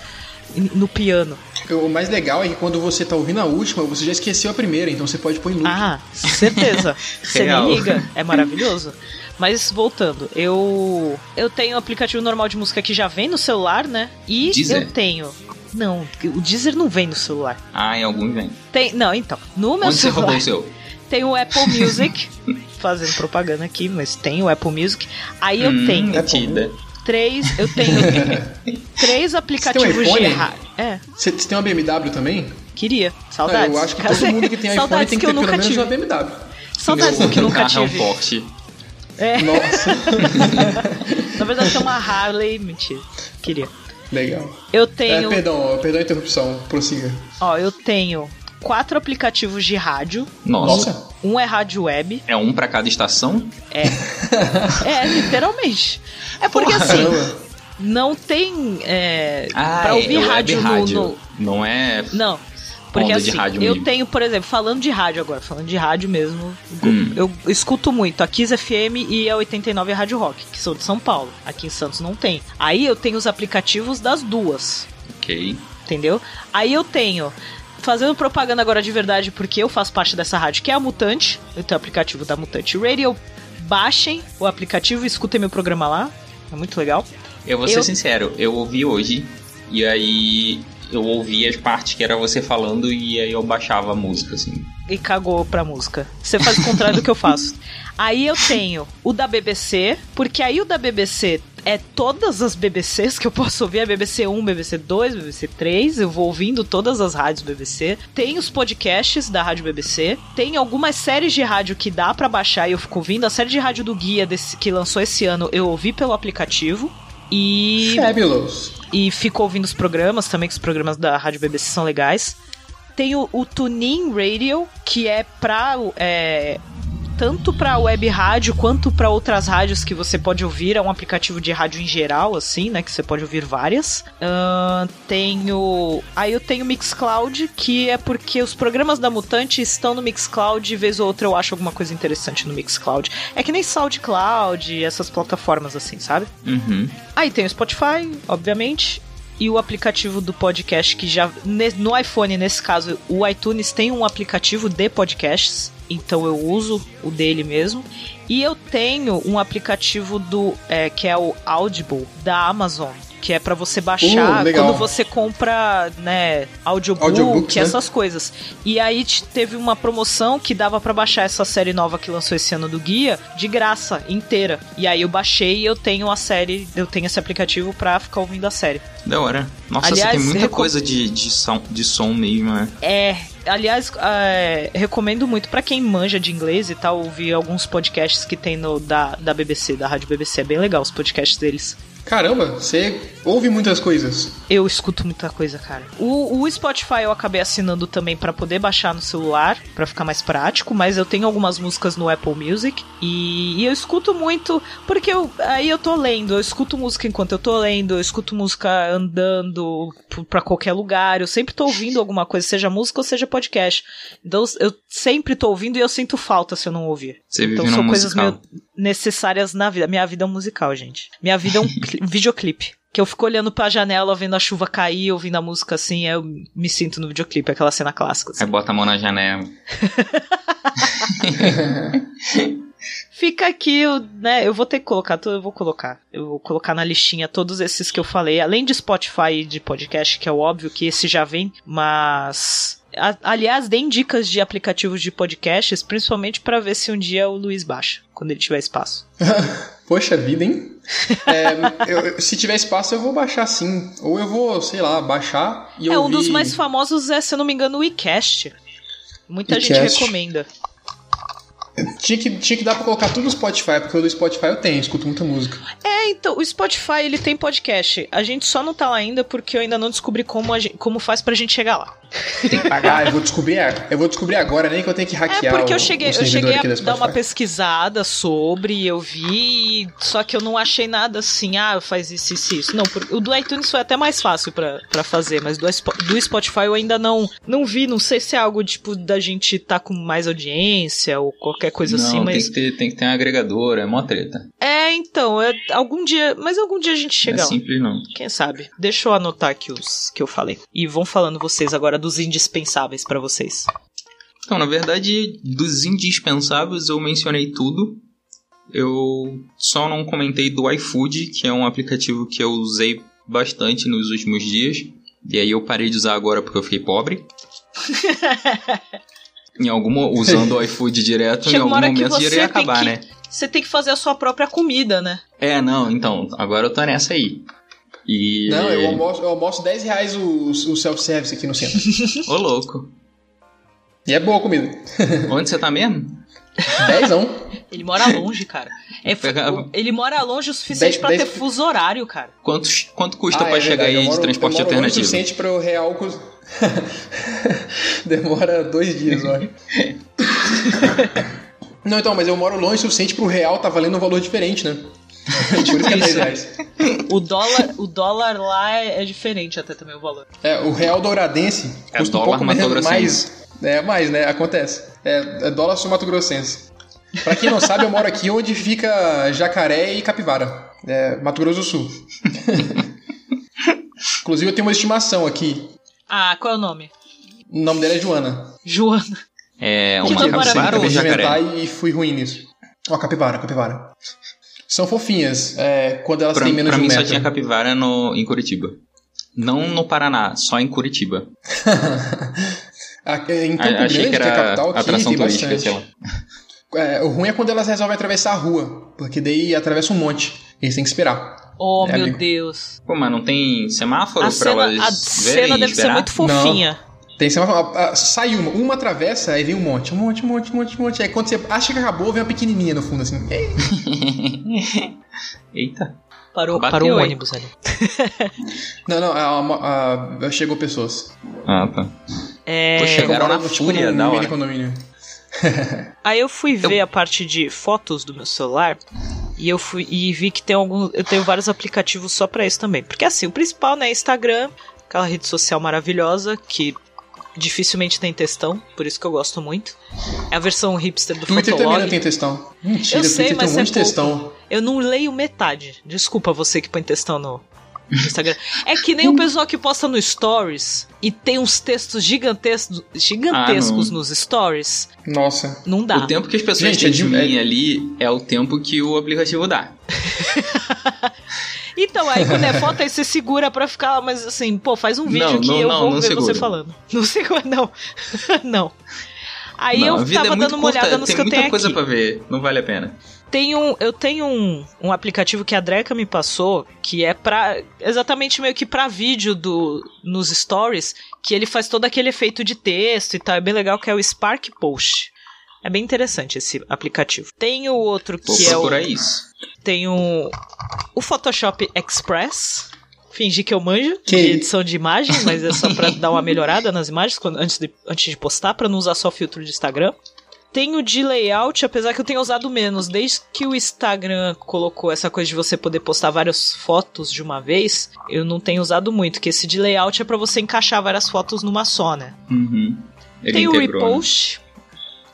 no piano. O mais legal é que quando você tá ouvindo a última, você já esqueceu a primeira, então você pode pôr em loop. Ah, certeza. Você Real. nem liga. É maravilhoso. Mas voltando, eu eu tenho o aplicativo normal de música que já vem no celular, né? E Deezer? eu tenho. Não, o Deezer não vem no celular. Ah, em algum vem. Tem, não, então, no meu Onde você celular roubou o seu? tem o Apple Music, fazendo propaganda aqui, mas tem o Apple Music. Aí eu Hum, tenho. Três, eu tenho três aplicativos de iPhone? rádio. É, Você, você tem uma BMW também? queria. Ah, Saudades. eu acho que todo mundo que tem iPhone Saudades tem que que ter eu pelo nunca menos tive. uma BMW. Saudades do que nunca carro é um tive. Porsche. É, Nossa, na verdade tem uma Harley, mentira. Queria. legal. Eu É, tenho, perdão, perdão a interrupção, prossiga. ó, eu tenho quatro aplicativos de rádio. Nossa. Nossa. Um é rádio web. É um pra cada estação? É, literalmente. É porque Porra. assim, não tem é, Ah, pra ouvir é web rádio, no- rádio. no, Não é. Não. Porque assim, rádio eu mesmo. tenho, por exemplo, falando de rádio agora, falando de rádio mesmo, Hum. eu escuto muito a Kiss FM e a 89 Rádio Rock, que são de São Paulo. Aqui em Santos não tem. Aí eu tenho os aplicativos das duas, Ok. entendeu? Aí eu tenho, fazendo propaganda agora de verdade, porque eu faço parte dessa rádio, que é a Mutante. Eu tenho o aplicativo da Mutante Radio. Baixem o aplicativo e escutem meu programa lá. É muito legal. Eu vou ser Eu- sincero, eu ouvi hoje e aí eu ouvi as partes que era você falando e aí eu baixava a música, assim. e cagou pra música. Você faz o contrário do que eu faço. Aí eu tenho o da BBC, porque aí o da BBC é todas as BBCs que eu posso ouvir, é BBC 1, BBC 2, BBC 3, eu vou ouvindo todas as rádios BBC. Tem os podcasts da Rádio BBC, tem algumas séries de rádio que dá pra baixar e eu fico ouvindo. A série de rádio do Guia desse, que lançou esse ano, eu ouvi pelo aplicativo. E Fabulous. e fico ouvindo os programas também, que os programas da Rádio BBC são legais. Tem o, o TuneIn Radio, que é pra. É, tanto pra web rádio quanto pra outras rádios que você pode ouvir. É um aplicativo de rádio em geral, assim, né? Que você pode ouvir várias. Ahn, tenho. Aí eu tenho o Mixcloud, que é porque os programas da Mutante estão no Mixcloud. Vez ou outra eu acho alguma coisa interessante no Mixcloud. É que nem SoundCloud, essas plataformas assim, sabe? Uhum. Aí tem o Spotify, obviamente, e o aplicativo do podcast que já no iPhone, nesse caso, o iTunes tem um aplicativo de podcasts, então eu uso o dele mesmo. E eu tenho um aplicativo do é, que é o Audible da Amazon, que é pra você baixar Uh, quando você compra, né, audiobook, Audiobooks, né? essas coisas. E aí te- teve uma promoção que dava pra baixar essa série nova que lançou esse ano do guia de graça inteira. E aí eu baixei e eu tenho a série, eu tenho esse aplicativo pra ficar ouvindo a série. Da hora. Nossa, Aliás, você tem muita recom- coisa de, de, som, de som mesmo, né? É, aliás, é, recomendo muito pra quem manja de inglês e tal, ouvir alguns podcasts que tem no da, da BBC, da Rádio BBC. É bem legal os podcasts deles. Caramba, você ouve muitas coisas. Eu escuto muita coisa, cara. O, o Spotify eu acabei assinando também pra poder baixar no celular, pra ficar mais prático, mas eu tenho algumas músicas no Apple Music e, e eu escuto muito, porque eu, aí eu tô lendo, eu escuto música enquanto eu tô lendo, eu escuto música andando p- pra qualquer lugar, eu sempre tô ouvindo alguma coisa, seja música ou seja podcast. Então eu sempre tô ouvindo e eu sinto falta se eu não ouvir. Você Então são coisas musical. meio necessárias na vida. Minha vida é um musical, gente. Minha vida é um cli- videoclipe. Que eu fico olhando pra janela, vendo a chuva cair, ouvindo a música assim, eu me sinto no videoclipe, aquela cena clássica. assim. Aí bota a mão na janela. Fica aqui, eu, né? Eu vou ter que colocar, tudo eu vou colocar. Eu vou colocar na listinha todos esses que eu falei, além de Spotify e de podcast, que é óbvio que esse já vem, mas. Aliás, deem dicas de aplicativos de podcasts, principalmente pra ver se um dia o Luiz baixa, quando ele tiver espaço. Poxa vida, hein? É, eu- se tiver espaço, eu vou baixar sim. Ou eu vou, sei lá, baixar e É, um ouvir- dos mais famosos é, se eu não me engano, o iCast. Muita gente iCast. recomenda. Tinha que, tinha que dar pra colocar tudo no Spotify, porque o do Spotify eu tenho, escuto muita música. É, então, o Spotify ele tem podcast. A gente só não tá lá ainda porque eu ainda não descobri como, gente, como faz pra gente chegar lá. Tem que pagar. Ah, eu vou descobrir, eu vou descobrir agora, nem que eu tenho que hackear É porque eu cheguei, eu cheguei a dar uma pesquisada sobre, eu vi, só que eu não achei nada assim, ah, faz isso, isso, isso. Não, por- o do iTunes foi até mais fácil pra, pra fazer, mas do, do Spotify eu ainda não, não vi, não sei se é algo tipo da gente tá com mais audiência ou qualquer coisa não, assim, tem, mas. que ter, tem que ter um agregador, é mó treta. É, então, é, algum dia, mas algum dia a gente chega não é simples não. Quem sabe? Deixa eu anotar aqui os que eu falei. E vão falando vocês agora dos indispensáveis pra vocês. Então, na verdade, dos indispensáveis eu mencionei tudo. Eu só não comentei do iFood, que é um aplicativo que eu usei bastante nos últimos dias. E aí eu parei de usar agora porque eu fiquei pobre. em alguma, usando o iFood direto, em Chega uma algum momento iria acabar, que- né? Você tem que fazer a sua própria comida, né? É, não, então, agora eu tô nessa aí. E. Não, eu almoço, eu almoço 10 reais o, o self-service aqui no centro. Ô, louco. e é boa a comida. Onde você tá mesmo? 10 não. Ele mora longe, cara. É, Ele mora longe o suficiente dez- ter fuso horário, cara. Quantos, quanto custa Ah, pra é chegar verdade, eu aí moro- de transporte eu moro longe o alternativo? suficiente para o real Demora dois dias, olha. Não, então, mas eu moro longe o suficiente pro real tá valendo um valor diferente, né? Por isso que é 10 reais. O dólar, o dólar lá é, é diferente até também o valor. É, o real douradense É custa um pouco matogrossense. mais. É, mais, né? Acontece. É, é dólar sul Mato Grossense. Pra quem não sabe, eu moro aqui onde fica Jacaré e Capivara. É, Mato Grosso do Sul. Inclusive, eu tenho uma estimação aqui. Ah, qual é o nome? O nome dela é Joana. Joana. É uma capivara ou de jacaré? inventar e fui ruim nisso. Ó, capivara, capivara. São fofinhas. é, quando elas Pra, têm menos pra de um mim só tinha capivara no, em Curitiba. Não no Paraná, só em Curitiba. A- Em Campo A- achei Grande, que que é a era capital, aqui atração tem turística, bastante. sei lá. É, o ruim é quando elas resolvem atravessar a rua, porque daí atravessa um monte. Eles têm que esperar. Oh, É, meu amigo. Deus. Pô, mas não tem semáforo A pra cena, elas a verem cena deve ser esperar? muito fofinha. Tem sempre uma- a- sai uma, uma atravessa, aí vem um monte, um monte, um monte, um monte, um monte. Aí quando você acha que acabou, vem uma pequenininha no fundo assim. Ei. Eita. Parou, Bateu, parou o ônibus ali. Não, não, a, a- chegou pessoas. Ah, tá. É, Pô, chegaram na tipo, fúria, mini hora. condomínio. Aí eu fui ver a parte de fotos do meu celular e eu fui e vi que tem algum, eu tenho vários aplicativos só pra isso também. Porque assim, o principal, né, é Instagram, aquela rede social maravilhosa que dificilmente tem textão, por isso que eu gosto muito. É a versão hipster do Twitter também não Fotolog. tem textão. Mentira, Eu sei, Twitter mas tem um monte de é textão. Eu não leio metade. Desculpa você que põe textão no Instagram. É que nem o pessoal que posta no Stories e tem uns textos gigantescos, gigantescos Ah, nos Stories. Nossa. Não dá. O tempo que as pessoas Gente, têm é de mim ali é o tempo que o aplicativo dá. Então, aí quando é foto, aí você segura pra ficar mas assim, pô, faz um vídeo Não, que não, eu não, vou não ver segura. você falando. Não segura, não. não. Aí eu tava é dando uma curta, olhada nos tem que eu muita tenho coisa aqui. pra ver, não vale a pena. Tem um, eu tenho um, um aplicativo que a Dreca me passou, que é pra. exatamente meio que pra vídeo do, nos stories, que ele faz todo aquele efeito de texto e tal. É bem legal, que é o Spark Post. É bem interessante esse aplicativo. Tem o outro que Vou é o. isso. Tenho o Photoshop Express. Fingir que eu manjo Que de edição de imagem, mas é só pra dar uma melhorada nas imagens quando- antes, de, antes de postar, pra não usar só filtro de Instagram. Tenho de layout, apesar que eu tenho usado menos. Desde que o Instagram colocou essa coisa de você poder postar várias fotos de uma vez, eu não tenho usado muito. Que esse de layout é pra você encaixar várias fotos numa só, né? Uhum. Tem o integrou, né? repost,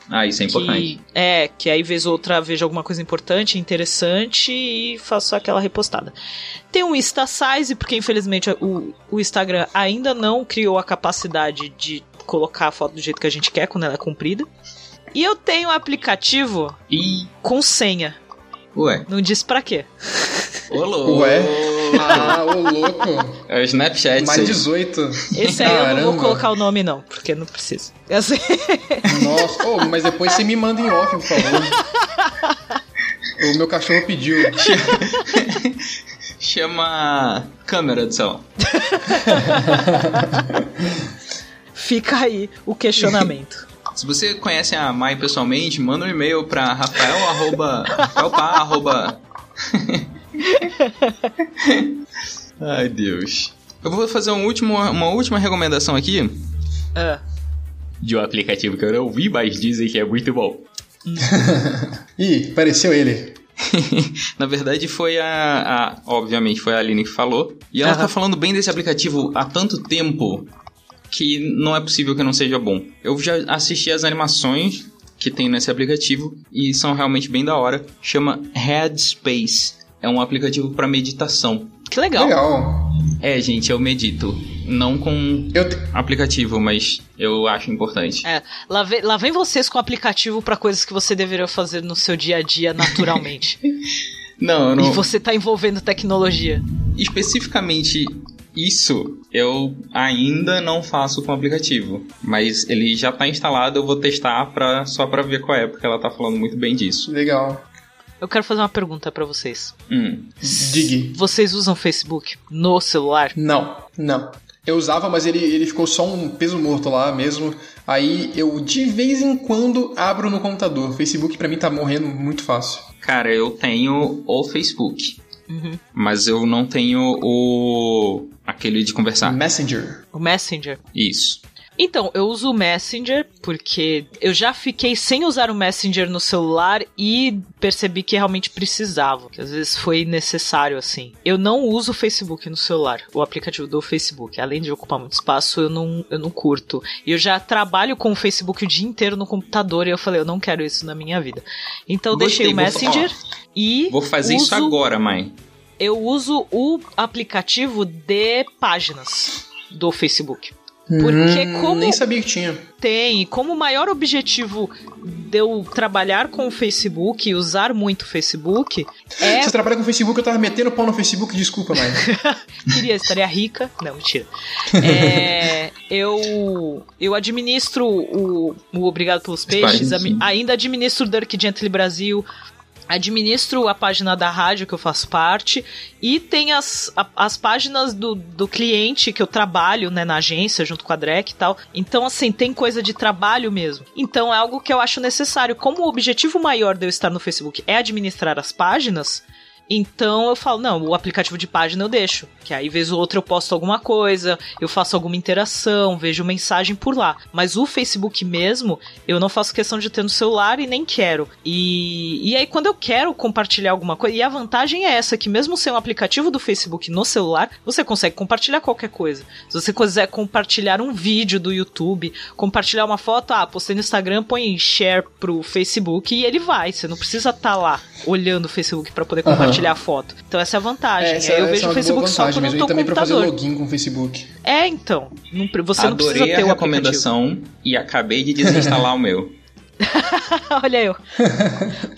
Ah, isso é importante. que é, que aí vez ou outra vejo alguma coisa importante, interessante e faço aquela repostada. Tem o Insta Size, porque infelizmente o, o Instagram ainda não criou a capacidade de colocar a foto do jeito que a gente quer quando ela é comprida. E eu tenho um aplicativo E. com senha. Ué. Não diz pra quê. Ô, louco. Ué? Ah, ô louco. É o Snapchat. Mais isso aí. 18. Esse aí eu não vou Caramba. colocar o nome não, porque não preciso. Eu sei. Nossa, Ô, mas depois você me manda em off, por favor. O meu cachorro pediu. Chama. Câmera do celular. Fica aí o questionamento. Se você conhece a Mai pessoalmente, manda um e-mail pra rafael arroba, rafaelpa arroba... Ai, Deus. Eu vou fazer um último, uma última recomendação aqui Ah, de um aplicativo que eu não vi, mas dizem que é muito bom. Ih, apareceu ele. Na verdade, foi a, a- Obviamente, foi a Aline que falou. E ela Aham. tá falando bem desse aplicativo há tanto tempo que não é possível que não seja bom. Eu já assisti as animações que tem nesse aplicativo e são realmente bem da hora. Chama Headspace. É um aplicativo para meditação. que legal. Legal. É, gente, eu medito. Não com Eu te- aplicativo, mas eu acho importante. É, lá vem, lá vem vocês com aplicativo pra coisas que você deveria fazer no seu dia a dia naturalmente. Não, eu E não. você tá envolvendo tecnologia. Especificamente isso eu ainda não faço com o aplicativo, mas ele já tá instalado, eu vou testar pra, só pra ver qual é, porque ela tá falando muito bem disso. Legal. Eu quero fazer uma pergunta pra vocês. Hum. Dig. Vocês usam Facebook no celular? Não, não. Eu usava, mas ele, ele ficou só um peso morto lá mesmo. Aí eu de vez em quando abro no computador. Facebook pra mim tá morrendo muito fácil. Cara, eu tenho o Facebook, Uhum. mas eu não tenho o aquele de conversar. Messenger. O Messenger? Isso. Então, eu uso o Messenger porque eu já fiquei sem usar o Messenger no celular e percebi que realmente precisava, que às vezes foi necessário assim. Eu não uso o Facebook no celular, o aplicativo do Facebook. Além de ocupar muito espaço, eu não, eu não curto. E eu já trabalho com o Facebook o dia inteiro no computador e eu falei, eu não quero isso na minha vida. Então eu Gostei, deixei o vou- Messenger e Vou fazer isso uso- agora, mãe. Eu uso o aplicativo de páginas do Facebook. Porque Hum, como Nem sabia que tinha. tem, e como o maior objetivo de eu trabalhar com o Facebook e usar muito o Facebook é Você trabalha com o Facebook, eu tava metendo pau no Facebook, desculpa, mãe. queria estaria rica, não mentira. É, eu eu administro o, o Obrigado pelos Peixes, ainda administro o Dirk Gently Brasil. Administro a página da rádio que eu faço parte e tem as, a- as páginas do, do cliente que eu trabalho né, na agência junto com a Drek e tal. Então, assim, tem coisa de trabalho mesmo. Então é algo que eu acho necessário. Como o objetivo maior de eu estar no Facebook é administrar as páginas, então eu falo, não, o aplicativo de página eu deixo. Que aí, vez ou outra, eu posto alguma coisa, eu faço alguma interação, vejo mensagem por lá. Mas o Facebook mesmo, eu não faço questão de ter no celular e nem quero. E, e aí, quando eu quero compartilhar alguma coisa, e a vantagem é essa, que mesmo sem o aplicativo do Facebook no celular, você consegue compartilhar qualquer coisa. Se você quiser compartilhar um vídeo do YouTube, compartilhar uma foto, ah, postei no Instagram, põe share pro Facebook e ele vai. Você não precisa estar lá olhando o Facebook para poder compartilhar a foto. Então essa é a vantagem. É, essa, Aí eu vejo é o Facebook só quando eu tô E também pra fazer computador. login com o Facebook. É, então. Não você não precisa Adorei ter a aplicativo. recomendação e acabei de desinstalar o meu. Olha eu.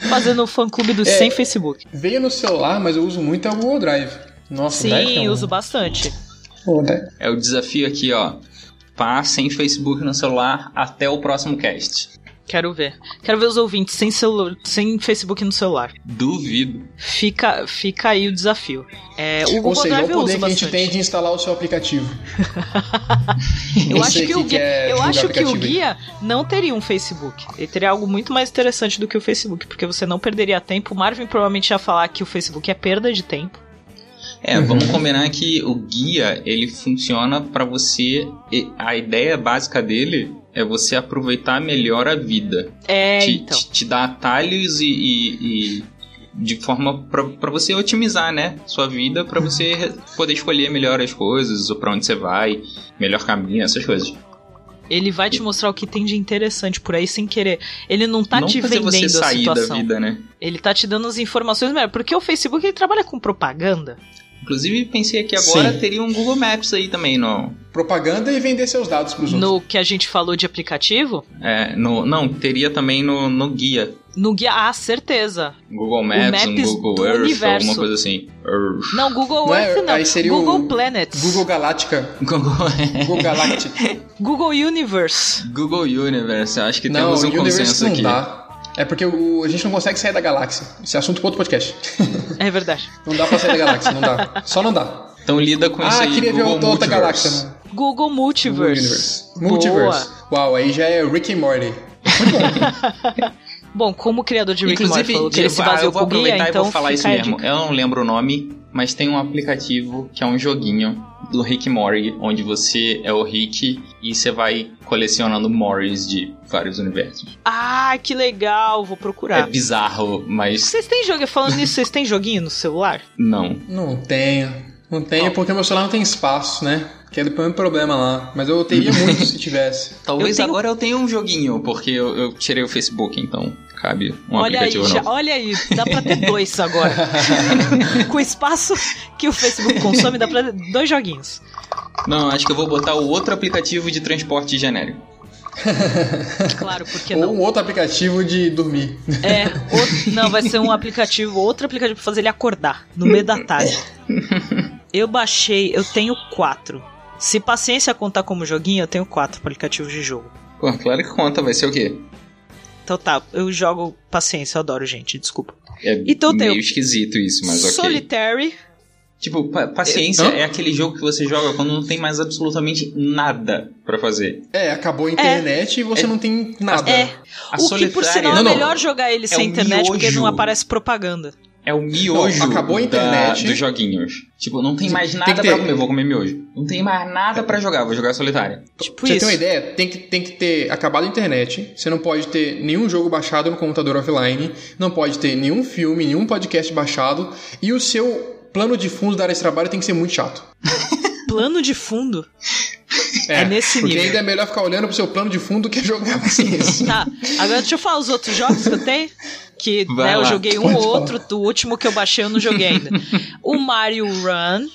Fazendo o fã clube do É. sem Facebook. Veio no celular, mas eu uso muito é o Google Drive. Nossa, Drive Sim, é um... uso bastante. É o desafio aqui, ó. Pá sem Facebook no celular até o próximo cast. Quero ver. Quero ver os ouvintes sem, celu sem Facebook no celular. Duvido. Fica, fica aí o desafio. É, o Google Ou seja, Drive o poder que a gente bastante. tem de instalar o seu aplicativo. Eu acho que, o, que guia, quer eu acho que o guia não teria um Facebook. Ele teria algo muito mais interessante do que o Facebook, porque você não perderia tempo. O Marvin provavelmente ia falar que o Facebook é perda de tempo. É, vamos combinar que o guia, ele funciona pra você. e- A ideia básica dele é você aproveitar melhor a vida. É, te, então. te, te dá atalhos e. e- e de forma pra pra você otimizar, né? Sua vida, pra você re- poder escolher melhor as coisas, ou pra onde você vai, melhor caminho, essas coisas. Ele vai te mostrar o que tem de interessante por aí sem querer. Ele não tá Não te vendendo você a sair da situação. vida, né? Ele tá te dando as informações melhor. Porque o Facebook ele trabalha com propaganda. Inclusive, pensei que agora Sim. teria um Google Maps aí também no. Propaganda e vender seus dados pros outros. No que a gente falou de aplicativo, É, no não, teria também no, no guia. no guia. Ah, certeza. Google Maps, um Maps Google do Earth, universo. alguma coisa assim. Earth. Não, Google Não é- Earth não. aí seria Google o Planets. Google Galáctica. Google, Google Galactic. Google Universe. Google Universe, acho que não, temos um Universe consenso não aqui. dá. É porque o- a gente não consegue sair da galáxia. Esse é assunto para outro podcast. É verdade. não dá pra sair da galáxia, não dá. Só não dá. Então lida com isso ah, aí, queria ver Google outra, outra Multiverse. galáxia. Né? Google Multiverse. Universe. Multiverse. Uau, aí já é Rick e Morty. Bom, como o criador de Rick and Morty Inclusive, falou que ele se ah, eu vou guia, aproveitar então e vou falar isso mesmo. Eu não lembro o nome, mas tem um aplicativo que é um joguinho do Rick Mori, onde você é o Rick e você vai colecionando Morris de vários universos. Ah, que legal, vou É procurar. bizarro, mas Vocês têm jogo, falando nisso, vocês têm joguinho no celular? não. Não tenho. Não tenho porque meu celular não tem espaço, né? Que é depois um problema lá. Mas eu teria muito se tivesse. Talvez Eu tenho- agora eu tenha um joguinho, porque eu, eu tirei o Facebook, então cabe um olha aí, aplicativo já, novo. olha aí, dá pra ter dois agora. Com o espaço que o Facebook consome, dá pra ter dois joguinhos. Não, acho que eu vou botar o outro aplicativo de transporte genérico. Claro, porque Ou não? um outro aplicativo de dormir. É, outro- não, vai ser um aplicativo, outro aplicativo pra fazer ele acordar no meio da tarde. Eu baixei, eu tenho quatro. Se paciência contar como joguinho, eu tenho quatro aplicativos de jogo. Pô, claro que conta, vai ser o quê? Então tá, eu jogo paciência, eu adoro, gente, desculpa. É Então meio o- esquisito isso, mas ok. Solitary, Tipo, pa- paciência é aquele jogo que você joga quando não tem mais absolutamente nada pra fazer. É, acabou a internet e você não tem nada. é. A o que por sinal Não, é melhor jogar ele sem o internet porque miojo. não aparece propaganda. É o miojo Não, acabou a da- internet. dos joguinhos. Tipo, não tem mais Tem nada que ter- pra comer, vou comer miojo. Não tem mais nada pra jogar, vou jogar solitária. Tipo Pra você isso. ter uma ideia, tem que, tem que ter acabado a internet, você não pode ter nenhum jogo baixado no computador offline, não pode ter nenhum filme, nenhum podcast baixado, e o seu plano de fundo da área de trabalho tem que ser muito chato. Plano de fundo. É nesse porque nível. ainda é melhor ficar olhando pro seu plano de fundo do que jogar paciência. Tá, agora deixa eu falar os outros jogos que eu tenho. Que né, eu joguei um pode ou falar. outro, o último que eu baixei eu não joguei ainda. o Mario Run,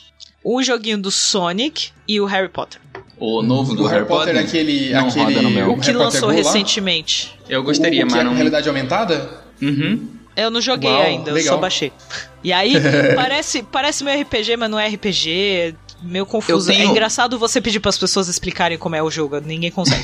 o joguinho do Sonic e o Harry Potter. O novo do o Harry Potter, é aquele, não aquele roda no meu. O que Harry Potter lançou recentemente. Eu gostaria, o, o que mas é não... realidade aumentada? Uhum. Eu não joguei Uau, ainda, eu legal. só baixei. E aí, parece, parece meu RPG, mas não é RPG. Meio confuso. Eu tenho- É engraçado você pedir para as pessoas explicarem como é o jogo. Ninguém consegue.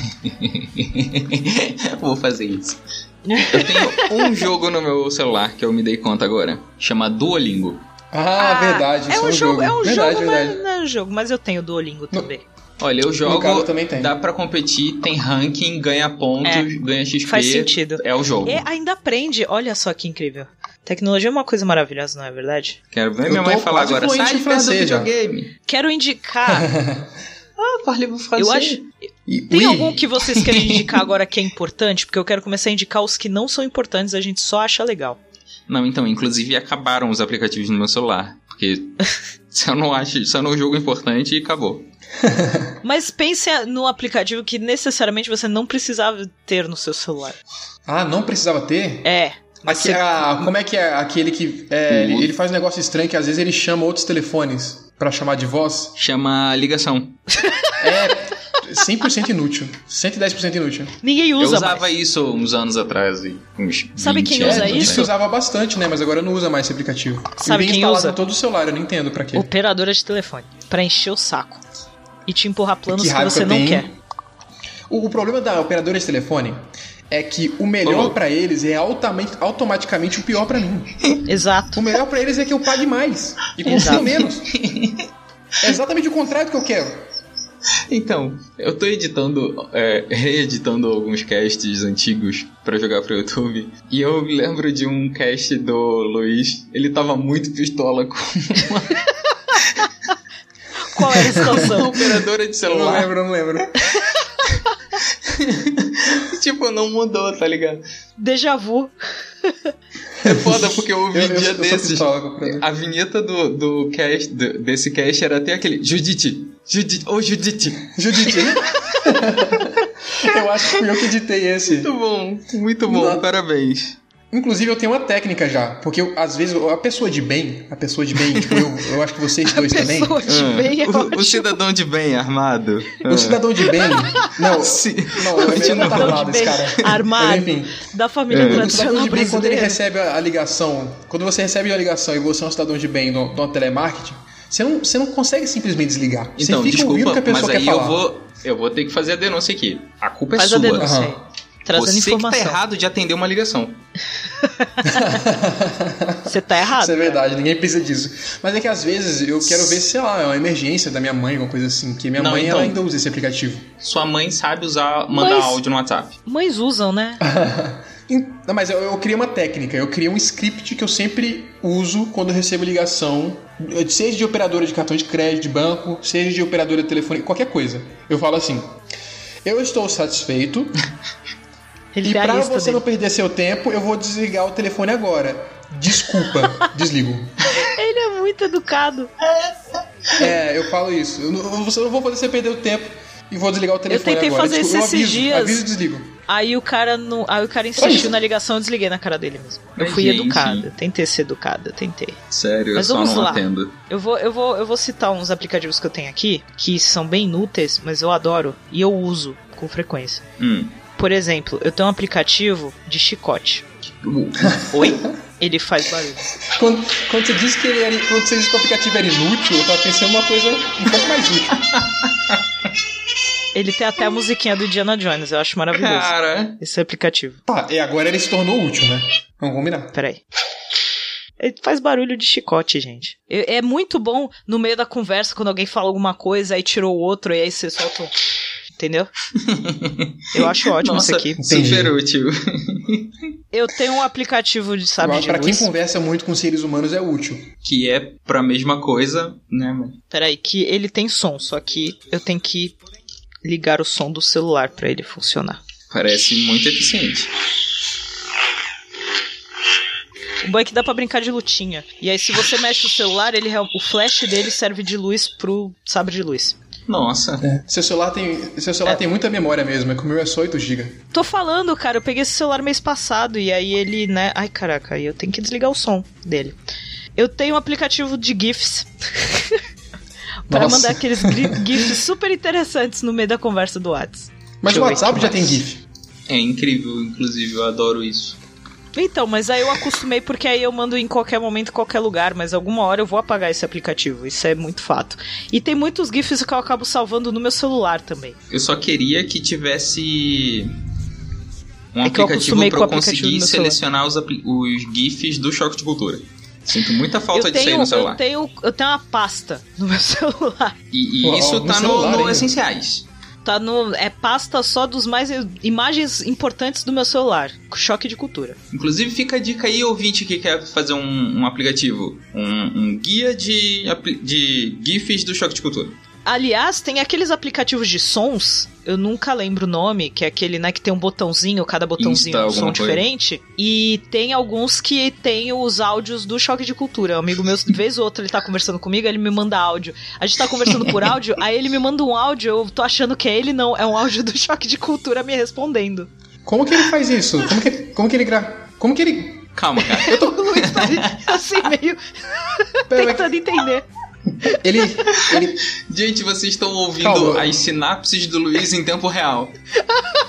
Vou fazer isso. Eu tenho um jogo no meu celular que eu me dei conta agora. Chama Duolingo. Ah, verdade, É isso um jogo, é um verdade, jogo, verdade. mas não é um jogo. Mas eu tenho Duolingo também. Olha, eu jogo, caso, também tem. dá pra competir, tem ranking, ganha pontos, É, ganha XP. faz sentido. É o jogo. E ainda aprende. Olha só que incrível. Tecnologia é uma coisa maravilhosa, não é verdade? Quero ver Eu minha mãe falar agora. Sai de do francês já." videogame. Quero indicar. Ah, parle francês. eu acho. E- Tem Ui, algum que vocês querem indicar agora que é importante? Porque eu quero começar a indicar os que não são importantes, a gente só acha legal. Não, então, inclusive acabaram os aplicativos no meu celular. Porque se eu não acho, se eu não jogo importante, acabou. Mas pense no aplicativo que necessariamente você não precisava ter no seu celular. Ah, não precisava ter? É. mas Aqui, você- ah, como é que é aquele que. é, ele, ele faz um negócio estranho que às vezes ele chama outros telefones pra chamar de voz. Chama ligação. É 100% inútil. 110% inútil. Ninguém Eu usa usava mais. isso uns anos atrás. e Uns Sabe 20 quem anos usa atrás. Disse que usava bastante, né? Mas agora não usa mais esse aplicativo. Sabe quem instalado usa? todo o celular, eu não entendo pra quê. Operadora de telefone. Pra encher o saco. E te empurrar planos Que que, você eu não tenho. quer. O, o problema da operadora de telefone é que o melhor Ô. pra eles é altamente, automaticamente o pior pra mim. Exato. O melhor pra eles é que eu pague mais e Exato. menos. É exatamente o contrário do que eu quero. Então, eu tô editando, é, reeditando alguns casts antigos pra jogar pro YouTube. E eu lembro de um cast do Luiz. Ele tava muito pistola com Qual era a uma situação? operadora de Eu não celular. lembro, eu não lembro. tipo, não mudou, tá ligado? Déjà vu. É foda porque eu ouvi Eu, um eu, dia eu desses. produto. A vinheta do, do cast, do- desse cast era até aquele Judite, Judite, ô Judite. Judite. eu acho que fui eu que editei esse. Muito bom, muito bom, Não. parabéns. Inclusive, eu tenho uma técnica já. Porque eu, às vezes a pessoa de bem, a pessoa de bem, tipo eu, eu acho que vocês dois também. Pessoa de Ah, bem é o, o cidadão de bem armado. O cidadão de bem. Não, Sim. não, melhor não tá Cidadão armado esse cara. armado. Mas, enfim, Da família É. o cidadão tradicional de bem, quando ele recebe a, a ligação, quando você recebe a ligação e você é um cidadão de bem no, no telemarketing, você não, você não consegue simplesmente desligar. Então, você fica ouvindo o desculpa, que a pessoa mas quer aí falar. eu vou, eu vou ter que fazer a denúncia aqui. A culpa é Faz sua. a denúncia Aham. aí. Trazendo Você que informação. tá errado de atender uma ligação. Você tá errado. Isso é cara. verdade, ninguém precisa disso. Mas é que às vezes eu quero ver, sei lá, é uma emergência da minha mãe, alguma coisa assim. Que minha Não, mãe então. ainda usa esse aplicativo. Sua mãe sabe usar, mandar Mas- áudio no WhatsApp. Mães usam, né? Não, mas eu, eu criei uma técnica, eu criei um script que eu sempre uso quando eu recebo ligação, seja de operadora de cartão de crédito, de banco, seja de operadora de telefone, qualquer coisa. Eu falo assim: Eu estou satisfeito Ele e tem a pra lista você dele. não perder seu tempo, eu vou desligar o telefone agora. Desculpa, desligo. Ele é muito educado. É, eu falo isso. Eu não, eu não vou fazer você perder o tempo e vou desligar o telefone tentei agora. fazer isso eu esses aviso, dias. Aviso e desligo. Aí o cara não, aí o cara insistiu na ligação, eu desliguei na cara dele mesmo. Eu Mas, fui gente. educada, eu tentei ser educada, eu tentei. Sério, Mas eu só vamos não lá. atendo. Eu vou, eu vou, eu vou citar uns aplicativos que eu tenho aqui que são bem inúteis, mas eu adoro e eu uso com frequência. Hum. Por exemplo, eu tenho um aplicativo de chicote. Oi? Ele faz barulho. Quando, quando você disse que ele era, quando você disse que o aplicativo era inútil, eu tava pensando uma coisa um pouco mais útil. Ele tem até a musiquinha do Indiana Jones, eu acho maravilhoso. Cara, Esse aplicativo. Tá, e agora ele se tornou útil, né? Vamos combinar. Peraí. Ele faz barulho de chicote, gente. É é muito bom no meio da conversa, quando alguém fala alguma coisa, aí tirou o outro, e aí você solta um. Entendeu? Eu acho ótimo nossa, isso aqui. Entendi. super útil. Eu tenho um aplicativo de sabe de pra quem conversa muito com seres humanos é útil. que é pra mesma coisa, né? mas- Peraí, que ele tem som, só que eu tenho que ligar o som do celular pra ele funcionar. Parece muito eficiente. O bom é que dá pra brincar de lutinha. E aí, se você mexe o celular, ele o flash dele serve de luz pro sabre de luz. Nossa. Seu celular tem, seu celular É. tem muita memória mesmo, é que o meu é só 8 GB. Tô falando, cara, eu peguei esse celular mês passado e aí ele, né? Ai, caraca, aí eu tenho que desligar o som dele. Eu tenho um aplicativo de GIFs. pra Nossa. mandar aqueles GIFs super interessantes no meio da conversa do Whats. Mas o WhatsApp já tem. GIF. É incrível, inclusive, eu adoro isso. Então, mas aí eu acostumei porque aí eu mando em qualquer momento, em qualquer lugar, mas alguma hora eu vou apagar esse aplicativo, isso é muito fato. E tem muitos GIFs que eu acabo salvando no meu celular também. Eu só queria que tivesse um É aplicativo com eu conseguir selecionar os, os GIFs do Choque de Cultura. Sinto muita falta eu disso aí tenho, no eu celular. tenho, eu tenho uma pasta no meu celular. E, e Uau, isso no tá no, celular no. Essenciais. Tá no. É pasta só dos mais. imagens importantes do meu celular. Choque de cultura. Inclusive, fica a dica aí, ouvinte que quer fazer um, um aplicativo. Um, um guia de, de GIFs do Choque de Cultura. Aliás, tem aqueles aplicativos de sons, eu nunca lembro o nome, que é aquele, né, que tem um botãozinho, cada botãozinho Insta, um som coisa. diferente. E tem alguns que tem os áudios do Choque de Cultura. Um amigo meu, de vez ou outra, ele tá conversando comigo, ele me manda áudio. A gente tá conversando por áudio, aí ele me manda um áudio, eu tô achando que é ele, não. É um áudio do Choque de Cultura me respondendo. Como que ele faz isso? Como que, como que ele gra... Como que ele... Calma, cara. O Luiz tá assim, meio Pera, tentando entender. Ele... ele... Gente, vocês estão ouvindo Calma. as sinapses do Luiz em tempo real.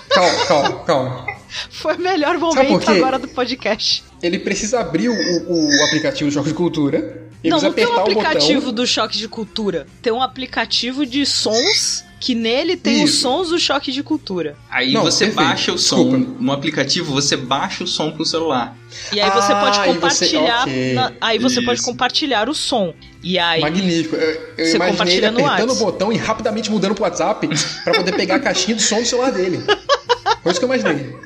Calma, calma, calma. Foi o melhor momento agora do podcast. Ele precisa abrir o, o, o aplicativo do Choque de Cultura. Ele não, não tem um aplicativo botão. do Choque de Cultura. Tem um aplicativo de sons que nele tem os Isso. sons do choque de cultura. Aí Não, você perfeito. baixa o som Desculpa. no aplicativo, você baixa o som pro celular. E aí você Ah, pode você- compartilhar. ok. na- aí você pode Isso. compartilhar o som. E aí. Magnífico. Eu, eu Você imaginei ele apertando o botão e rapidamente mudando pro WhatsApp pra poder pegar a caixinha do som do celular dele. Foi isso que eu imaginei.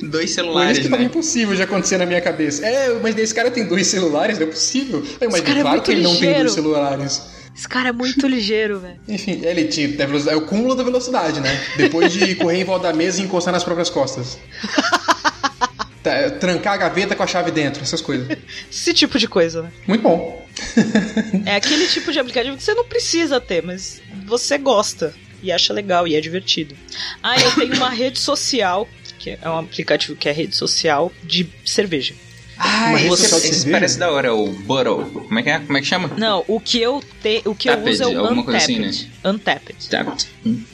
Dois Foi isso celulares, que tava né? impossível de acontecer na minha cabeça. É, imaginei, esse cara tem dois celulares, não é possível. Eu imaginei, é claro muito que ele não tem ligeiro. dois celulares. Esse cara é muito ligeiro, velho. Enfim, ele tinha é o cúmulo da velocidade, né? Depois de correr em volta da mesa e encostar nas próprias costas. Tá, trancar a gaveta com a chave dentro, essas coisas. Esse tipo de coisa, né? Muito bom. É aquele tipo de aplicativo que você não precisa ter, mas você gosta e acha legal e é divertido. Ah, eu tenho uma rede social, que é um aplicativo que é rede social de cerveja. Ah, esse, de esse parece da hora, o Bottle. Como é que é? Como é que chama? Não, o que eu te, o que eu Tapped, uso é o Untapped. coisa assim, né? Untapped. Tapped.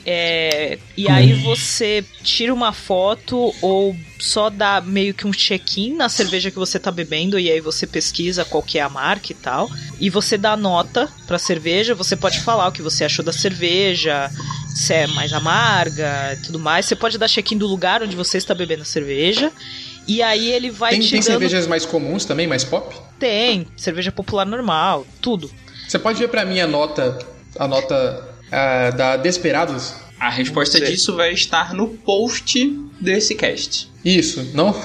É, e aí você tira uma foto ou só dá meio que um check-in na cerveja que você tá bebendo e aí você pesquisa qual que é a marca e tal. E você dá nota pra cerveja, você pode falar o que você achou da cerveja, se é mais amarga e tudo mais. Você pode dar check-in do lugar onde você está bebendo a cerveja. E aí ele vai Tem, te tem dando... cervejas mais comuns também, mais pop? Tem, cerveja popular normal, tudo. Você pode ver pra mim a nota, a nota ah, da Desperados? A resposta disso vai estar no post desse cast. Isso, não?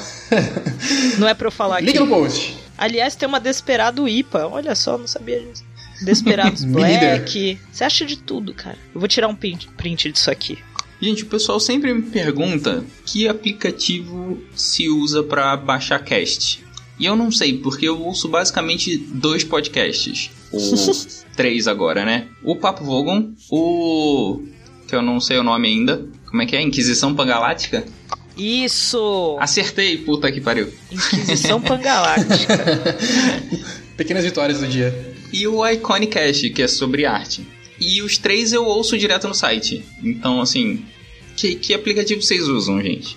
Não é pra eu falar aqui. Liga no post. Aliás, tem uma Desperado IPA. Olha só, não sabia disso. Desperados. Black. Você acha de tudo, cara. Eu vou tirar um print, print disso aqui. Gente, o pessoal sempre me pergunta que aplicativo se usa pra baixar cast. E eu não sei, porque eu ouço basicamente dois podcasts. O três agora, né? O Papo Vogon, o. que eu não sei o nome ainda. Como é que é? Inquisição Pangalática? Isso! Acertei, puta que pariu. Inquisição Pangaláctica. Pequenas vitórias do dia. E o Iconicast, que é sobre arte. E os três eu ouço direto no site. Então, assim. Que, que aplicativo vocês usam, gente?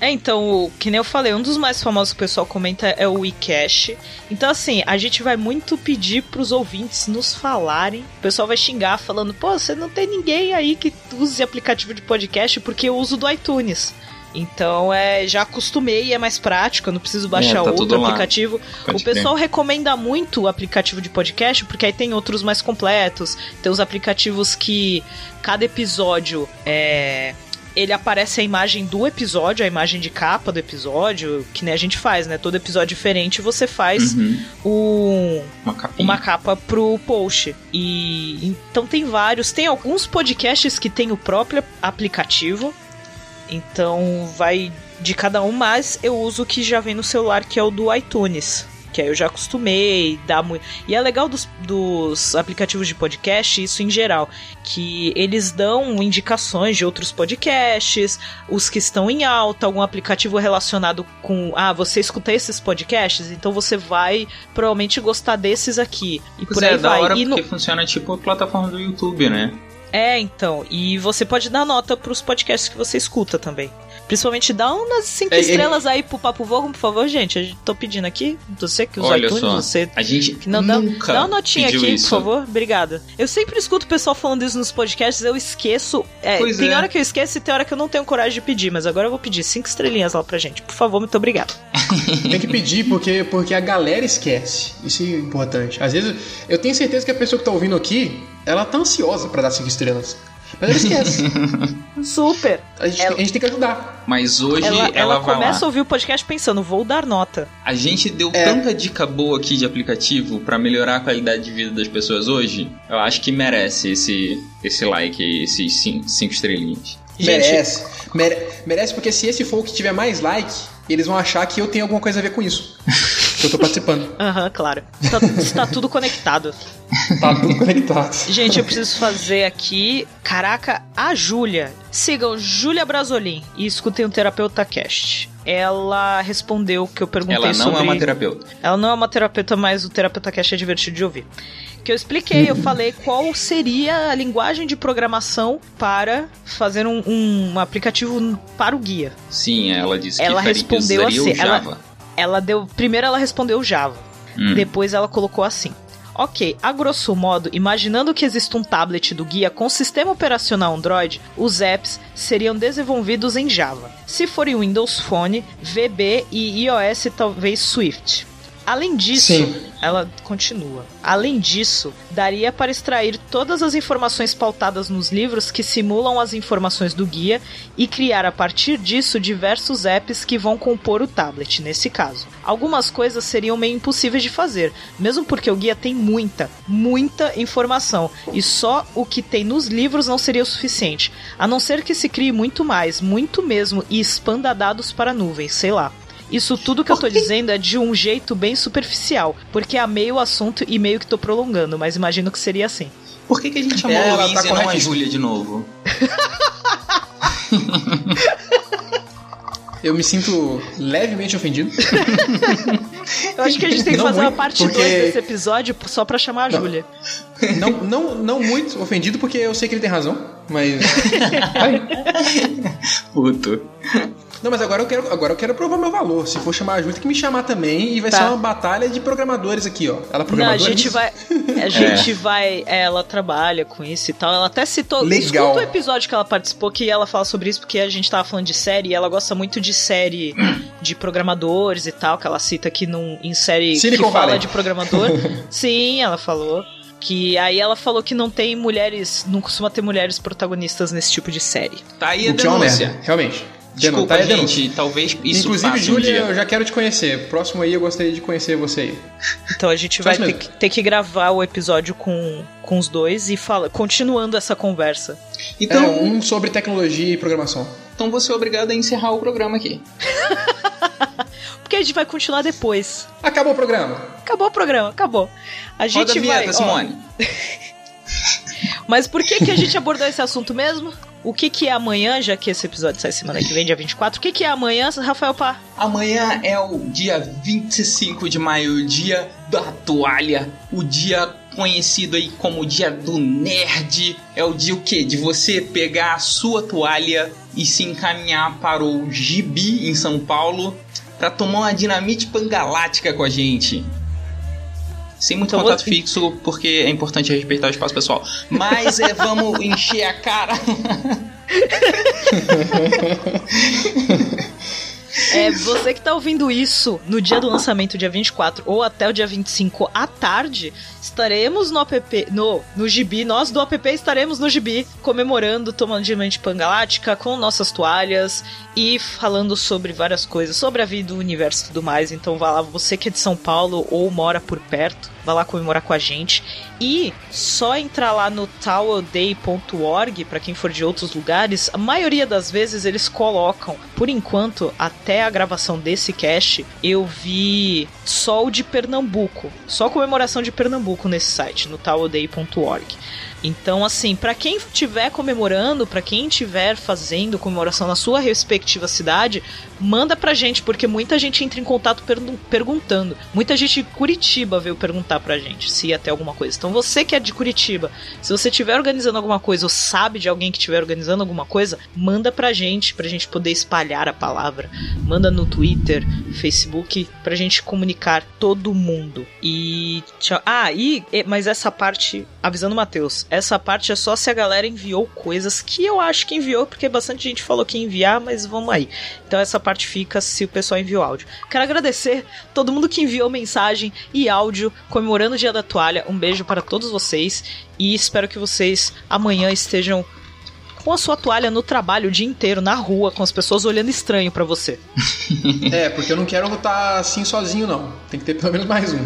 É, então, que nem eu falei, um dos mais famosos que o pessoal comenta é o WeCache. Então, assim, a gente vai muito pedir pros ouvintes nos falarem. O pessoal vai xingar falando, pô, você não tem ninguém aí que use aplicativo de podcast porque eu uso do iTunes. Então, é, já acostumei e é mais prático, eu não preciso baixar tá tudo outro aplicativo. O pessoal recomenda muito o aplicativo de podcast, porque aí tem outros mais completos. Tem os aplicativos que cada episódio é. Ele aparece a imagem do episódio, a imagem de capa do episódio, que nem a gente faz, né? Todo episódio diferente você faz Uhum. um, Uma capinha. uma capa pro post. E então tem vários. Tem alguns podcasts que tem o próprio aplicativo. Então vai de cada um, mas eu uso o que já vem no celular, que é o do iTunes. Que aí eu já acostumei, dá muito. E é legal dos, dos aplicativos de podcast, isso em geral, que eles dão indicações de outros podcasts, os que estão em alta, algum aplicativo relacionado com. Ah, você escuta esses podcasts, então você vai provavelmente gostar desses aqui. E Pois por é, aí da vai. hora E no- porque funciona tipo a plataforma do YouTube, né? É, então. E você pode dar nota pros podcasts que você escuta também. Principalmente dá umas cinco É, é- estrelas aí pro Papo Vogo, por favor, gente. Eu tô pedindo aqui. Você que usa Olha iTunes, só, você. a gente que não dá, nunca dá uma notinha pediu aqui, isso. por favor. Obrigada. Eu sempre escuto o pessoal falando isso nos podcasts, eu esqueço. É, tem é. hora que eu esqueço e tem hora que eu não tenho coragem de pedir, mas agora eu vou pedir cinco estrelinhas lá pra gente. Por favor, muito obrigada. Tem que pedir porque, porque a galera esquece. Isso é importante. Às vezes, eu tenho certeza que a pessoa que tá ouvindo aqui, ela tá ansiosa pra dar cinco estrelas. Mas ela esquece. Super. A gente, Ela- a gente tem que ajudar. Mas hoje Ela, ela, ela vai começa a ouvir o podcast pensando, vou dar nota. A gente deu É. tanta dica boa aqui de aplicativo pra melhorar a qualidade de vida das pessoas hoje. Eu acho que merece esse, esse like aí, esses cin- cinco estrelinhas. Merece. Mere- merece porque se esse for o que tiver mais like, eles vão achar que eu tenho alguma coisa a ver com isso. que eu tô participando. Aham, claro. Está, está tudo conectado. Tá tudo conectado. Gente, eu preciso fazer aqui. Caraca, a Júlia. Sigam Júlia Brasolin e escutem o Terapeuta Cast. Ela respondeu o que eu perguntei Ela não sobre. é uma terapeuta. Ela não é uma terapeuta, mas o Terapeuta Cast é divertido de ouvir. Que eu expliquei, eu falei qual seria a linguagem de programação para fazer um, um aplicativo para o guia. Sim, ela disse Ela que respondeu usaria assim, o ela- Java. Ela deu. Primeiro ela respondeu Java. Hum. Depois ela colocou assim: Ok, a grosso modo, imaginando que existe um tablet do guia com sistema operacional Android, os apps seriam desenvolvidos em Java. Se for em Windows Phone, VB e iOS talvez Swift. Além disso, Sim. ela continua. Além disso, daria para extrair todas as informações pautadas nos livros que simulam as informações do guia e criar a partir disso diversos apps que vão compor o tablet, nesse caso. Algumas coisas seriam meio impossíveis de fazer, mesmo porque o guia tem muita, muita informação e só o que tem nos livros não seria o suficiente, a não ser que se crie muito mais, muito mesmo e expanda dados para nuvens, sei lá. Isso tudo que eu tô dizendo é de um jeito bem superficial, porque amei o assunto e meio que tô prolongando, mas imagino que seria assim. Por que, que a gente chamou É, a ela Luísa tá não a corretíssima. Júlia de novo? Eu me sinto levemente ofendido. Eu acho que a gente tem que Não fazer uma muito, parte 2 porque- desse episódio só pra chamar a Júlia. Não, não, não muito ofendido, porque eu sei que ele tem razão, mas. Puto. Não, mas agora eu quero, agora eu quero provar meu valor. Se for chamar a Ju, tem que me chamar também. E vai Tá. ser uma batalha de programadores aqui, ó. Ela é Não, a programadora? gente nisso? vai. A gente vai. é, Ela trabalha com isso e tal. Ela até citou. Legal. Escuta o episódio que ela participou que ela fala sobre isso, porque a gente tava falando de série e ela gosta muito de série de programadores e tal, que ela cita aqui num, em série Silicon que fala Valley. de programador. Sim, ela falou. Que aí ela falou que não tem mulheres. Não costuma ter mulheres protagonistas nesse tipo de série. Tá aí a O que é denúncia. merda, realmente. Desculpa, Denotar é gente. denúncia. Talvez isso Inclusive, passe um Júlia, dia. eu já quero te conhecer. Próximo aí eu gostaria de conhecer você aí. Então a gente vai ter que, ter que gravar o episódio com, com os dois e fala, continuando essa conversa. Então, É, um sobre tecnologia e programação. então você é obrigado a encerrar o programa aqui. Porque a gente vai continuar depois. Acabou o programa. Acabou o programa, acabou. A gente Roda a vinheta, vai. Simone. mas por que, que a gente abordou esse assunto mesmo? O que, que é amanhã, já que esse episódio sai semana que vem, dia 24? O que, que é amanhã, Rafael Pá? Amanhã é o dia 25 de maio, o dia da toalha, o dia conhecido aí como o dia do nerd. É o dia o quê? De você pegar a sua toalha e se encaminhar para o Gibi em São Paulo para tomar uma dinamite pangalática com a gente. Sem muito contato fixo, porque é importante respeitar o espaço pessoal. Mas é, vamos encher a cara. É, você que tá ouvindo isso no dia do lançamento, dia 24, ou até o dia 25 à tarde, estaremos no app, no, no Gibi, nós do app estaremos no Gibi, comemorando, tomando diamante pangalática com nossas toalhas e falando sobre várias coisas, sobre a vida, o universo e tudo mais. Então vá lá, você que é de São Paulo ou mora por perto, vá lá comemorar com a gente. E só entrar lá no towelday.org, para quem for de outros lugares, a maioria das vezes eles colocam, por enquanto, até a gravação desse cast, eu vi só o de Pernambuco, só comemoração de Pernambuco nesse site, no towelday.org. Então, assim, pra quem estiver comemorando, pra quem estiver fazendo comemoração na sua respectiva cidade, manda pra gente, porque muita gente entra em contato pergun- perguntando. Muita gente de Curitiba veio perguntar pra gente se ia ter alguma coisa. Então, você que é de Curitiba, se você estiver organizando alguma coisa ou sabe de alguém que estiver organizando alguma coisa, manda pra gente, pra gente poder espalhar a palavra. Manda no Twitter, Facebook, pra gente comunicar todo mundo. E. tchau. Ah, e- Mas essa parte, avisando o Matheus, essa parte é só se a galera enviou coisas que eu acho que enviou, porque bastante gente falou que ia enviar, mas vamos aí. Então essa parte fica se o pessoal enviou áudio. Quero agradecer todo mundo que enviou mensagem e áudio comemorando o Dia da Toalha. Um beijo para todos vocês e espero que vocês amanhã estejam com a sua toalha no trabalho o dia inteiro, na rua, com as pessoas olhando estranho pra você. É, porque eu não quero lutar assim sozinho, não. Tem que ter pelo menos mais um.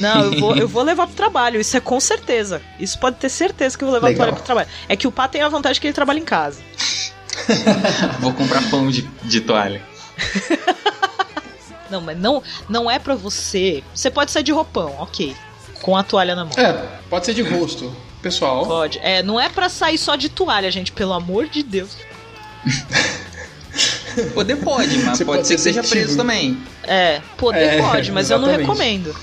Não, eu vou, eu vou levar pro trabalho, isso é com certeza. Isso pode ter certeza que eu vou levar a Legal. toalha pro trabalho. É que o Pá tem a vantagem que ele trabalha em casa. Vou comprar pão de, de toalha. Não, mas não, não é pra você. Você pode sair de roupão, ok. Com a toalha na mão. É, pode ser de rosto. Pessoal, Pode. É, não é pra sair só de toalha, gente, pelo amor de Deus. Poder pode, mas Você pode, pode ser que seja preso também. É, poder É, pode, mas eu não exatamente. recomendo.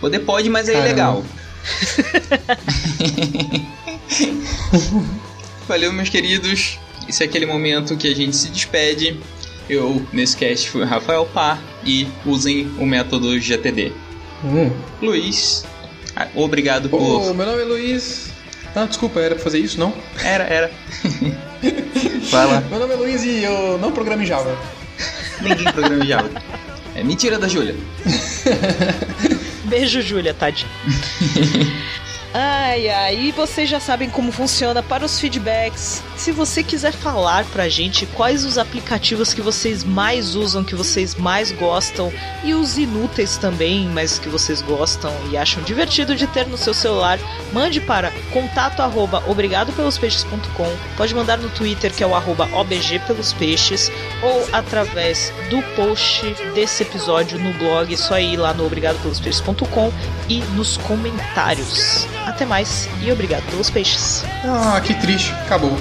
Poder pode, mas é Caramba. ilegal. Valeu, meus queridos. Esse é aquele momento que a gente se despede. Eu, nesse cast, fui o Rafael Pá e usem o método GTD. Hum. Luiz, Obrigado por. Ô, meu nome é Luiz. Ah, desculpa, era pra fazer isso, não? Era, era. Vai lá. Meu nome é Luiz e eu não programo em Java. Ninguém programa em Java. É mentira da Júlia. Beijo, Júlia, tadinho. Ai, ai, e vocês já sabem como funciona para os feedbacks. Se você quiser falar pra gente quais os aplicativos que vocês mais usam, que vocês mais gostam, e os inúteis também, mas que vocês gostam e acham divertido de ter no seu celular, mande para contato arroba. Pode mandar no Twitter, que é o arroba obgpelospeixes, ou através do post desse episódio no blog, é só ir lá no obrigadopelospeixes.com e nos comentários. Até mais e obrigado pelos peixes. Ah, que triste. Acabou.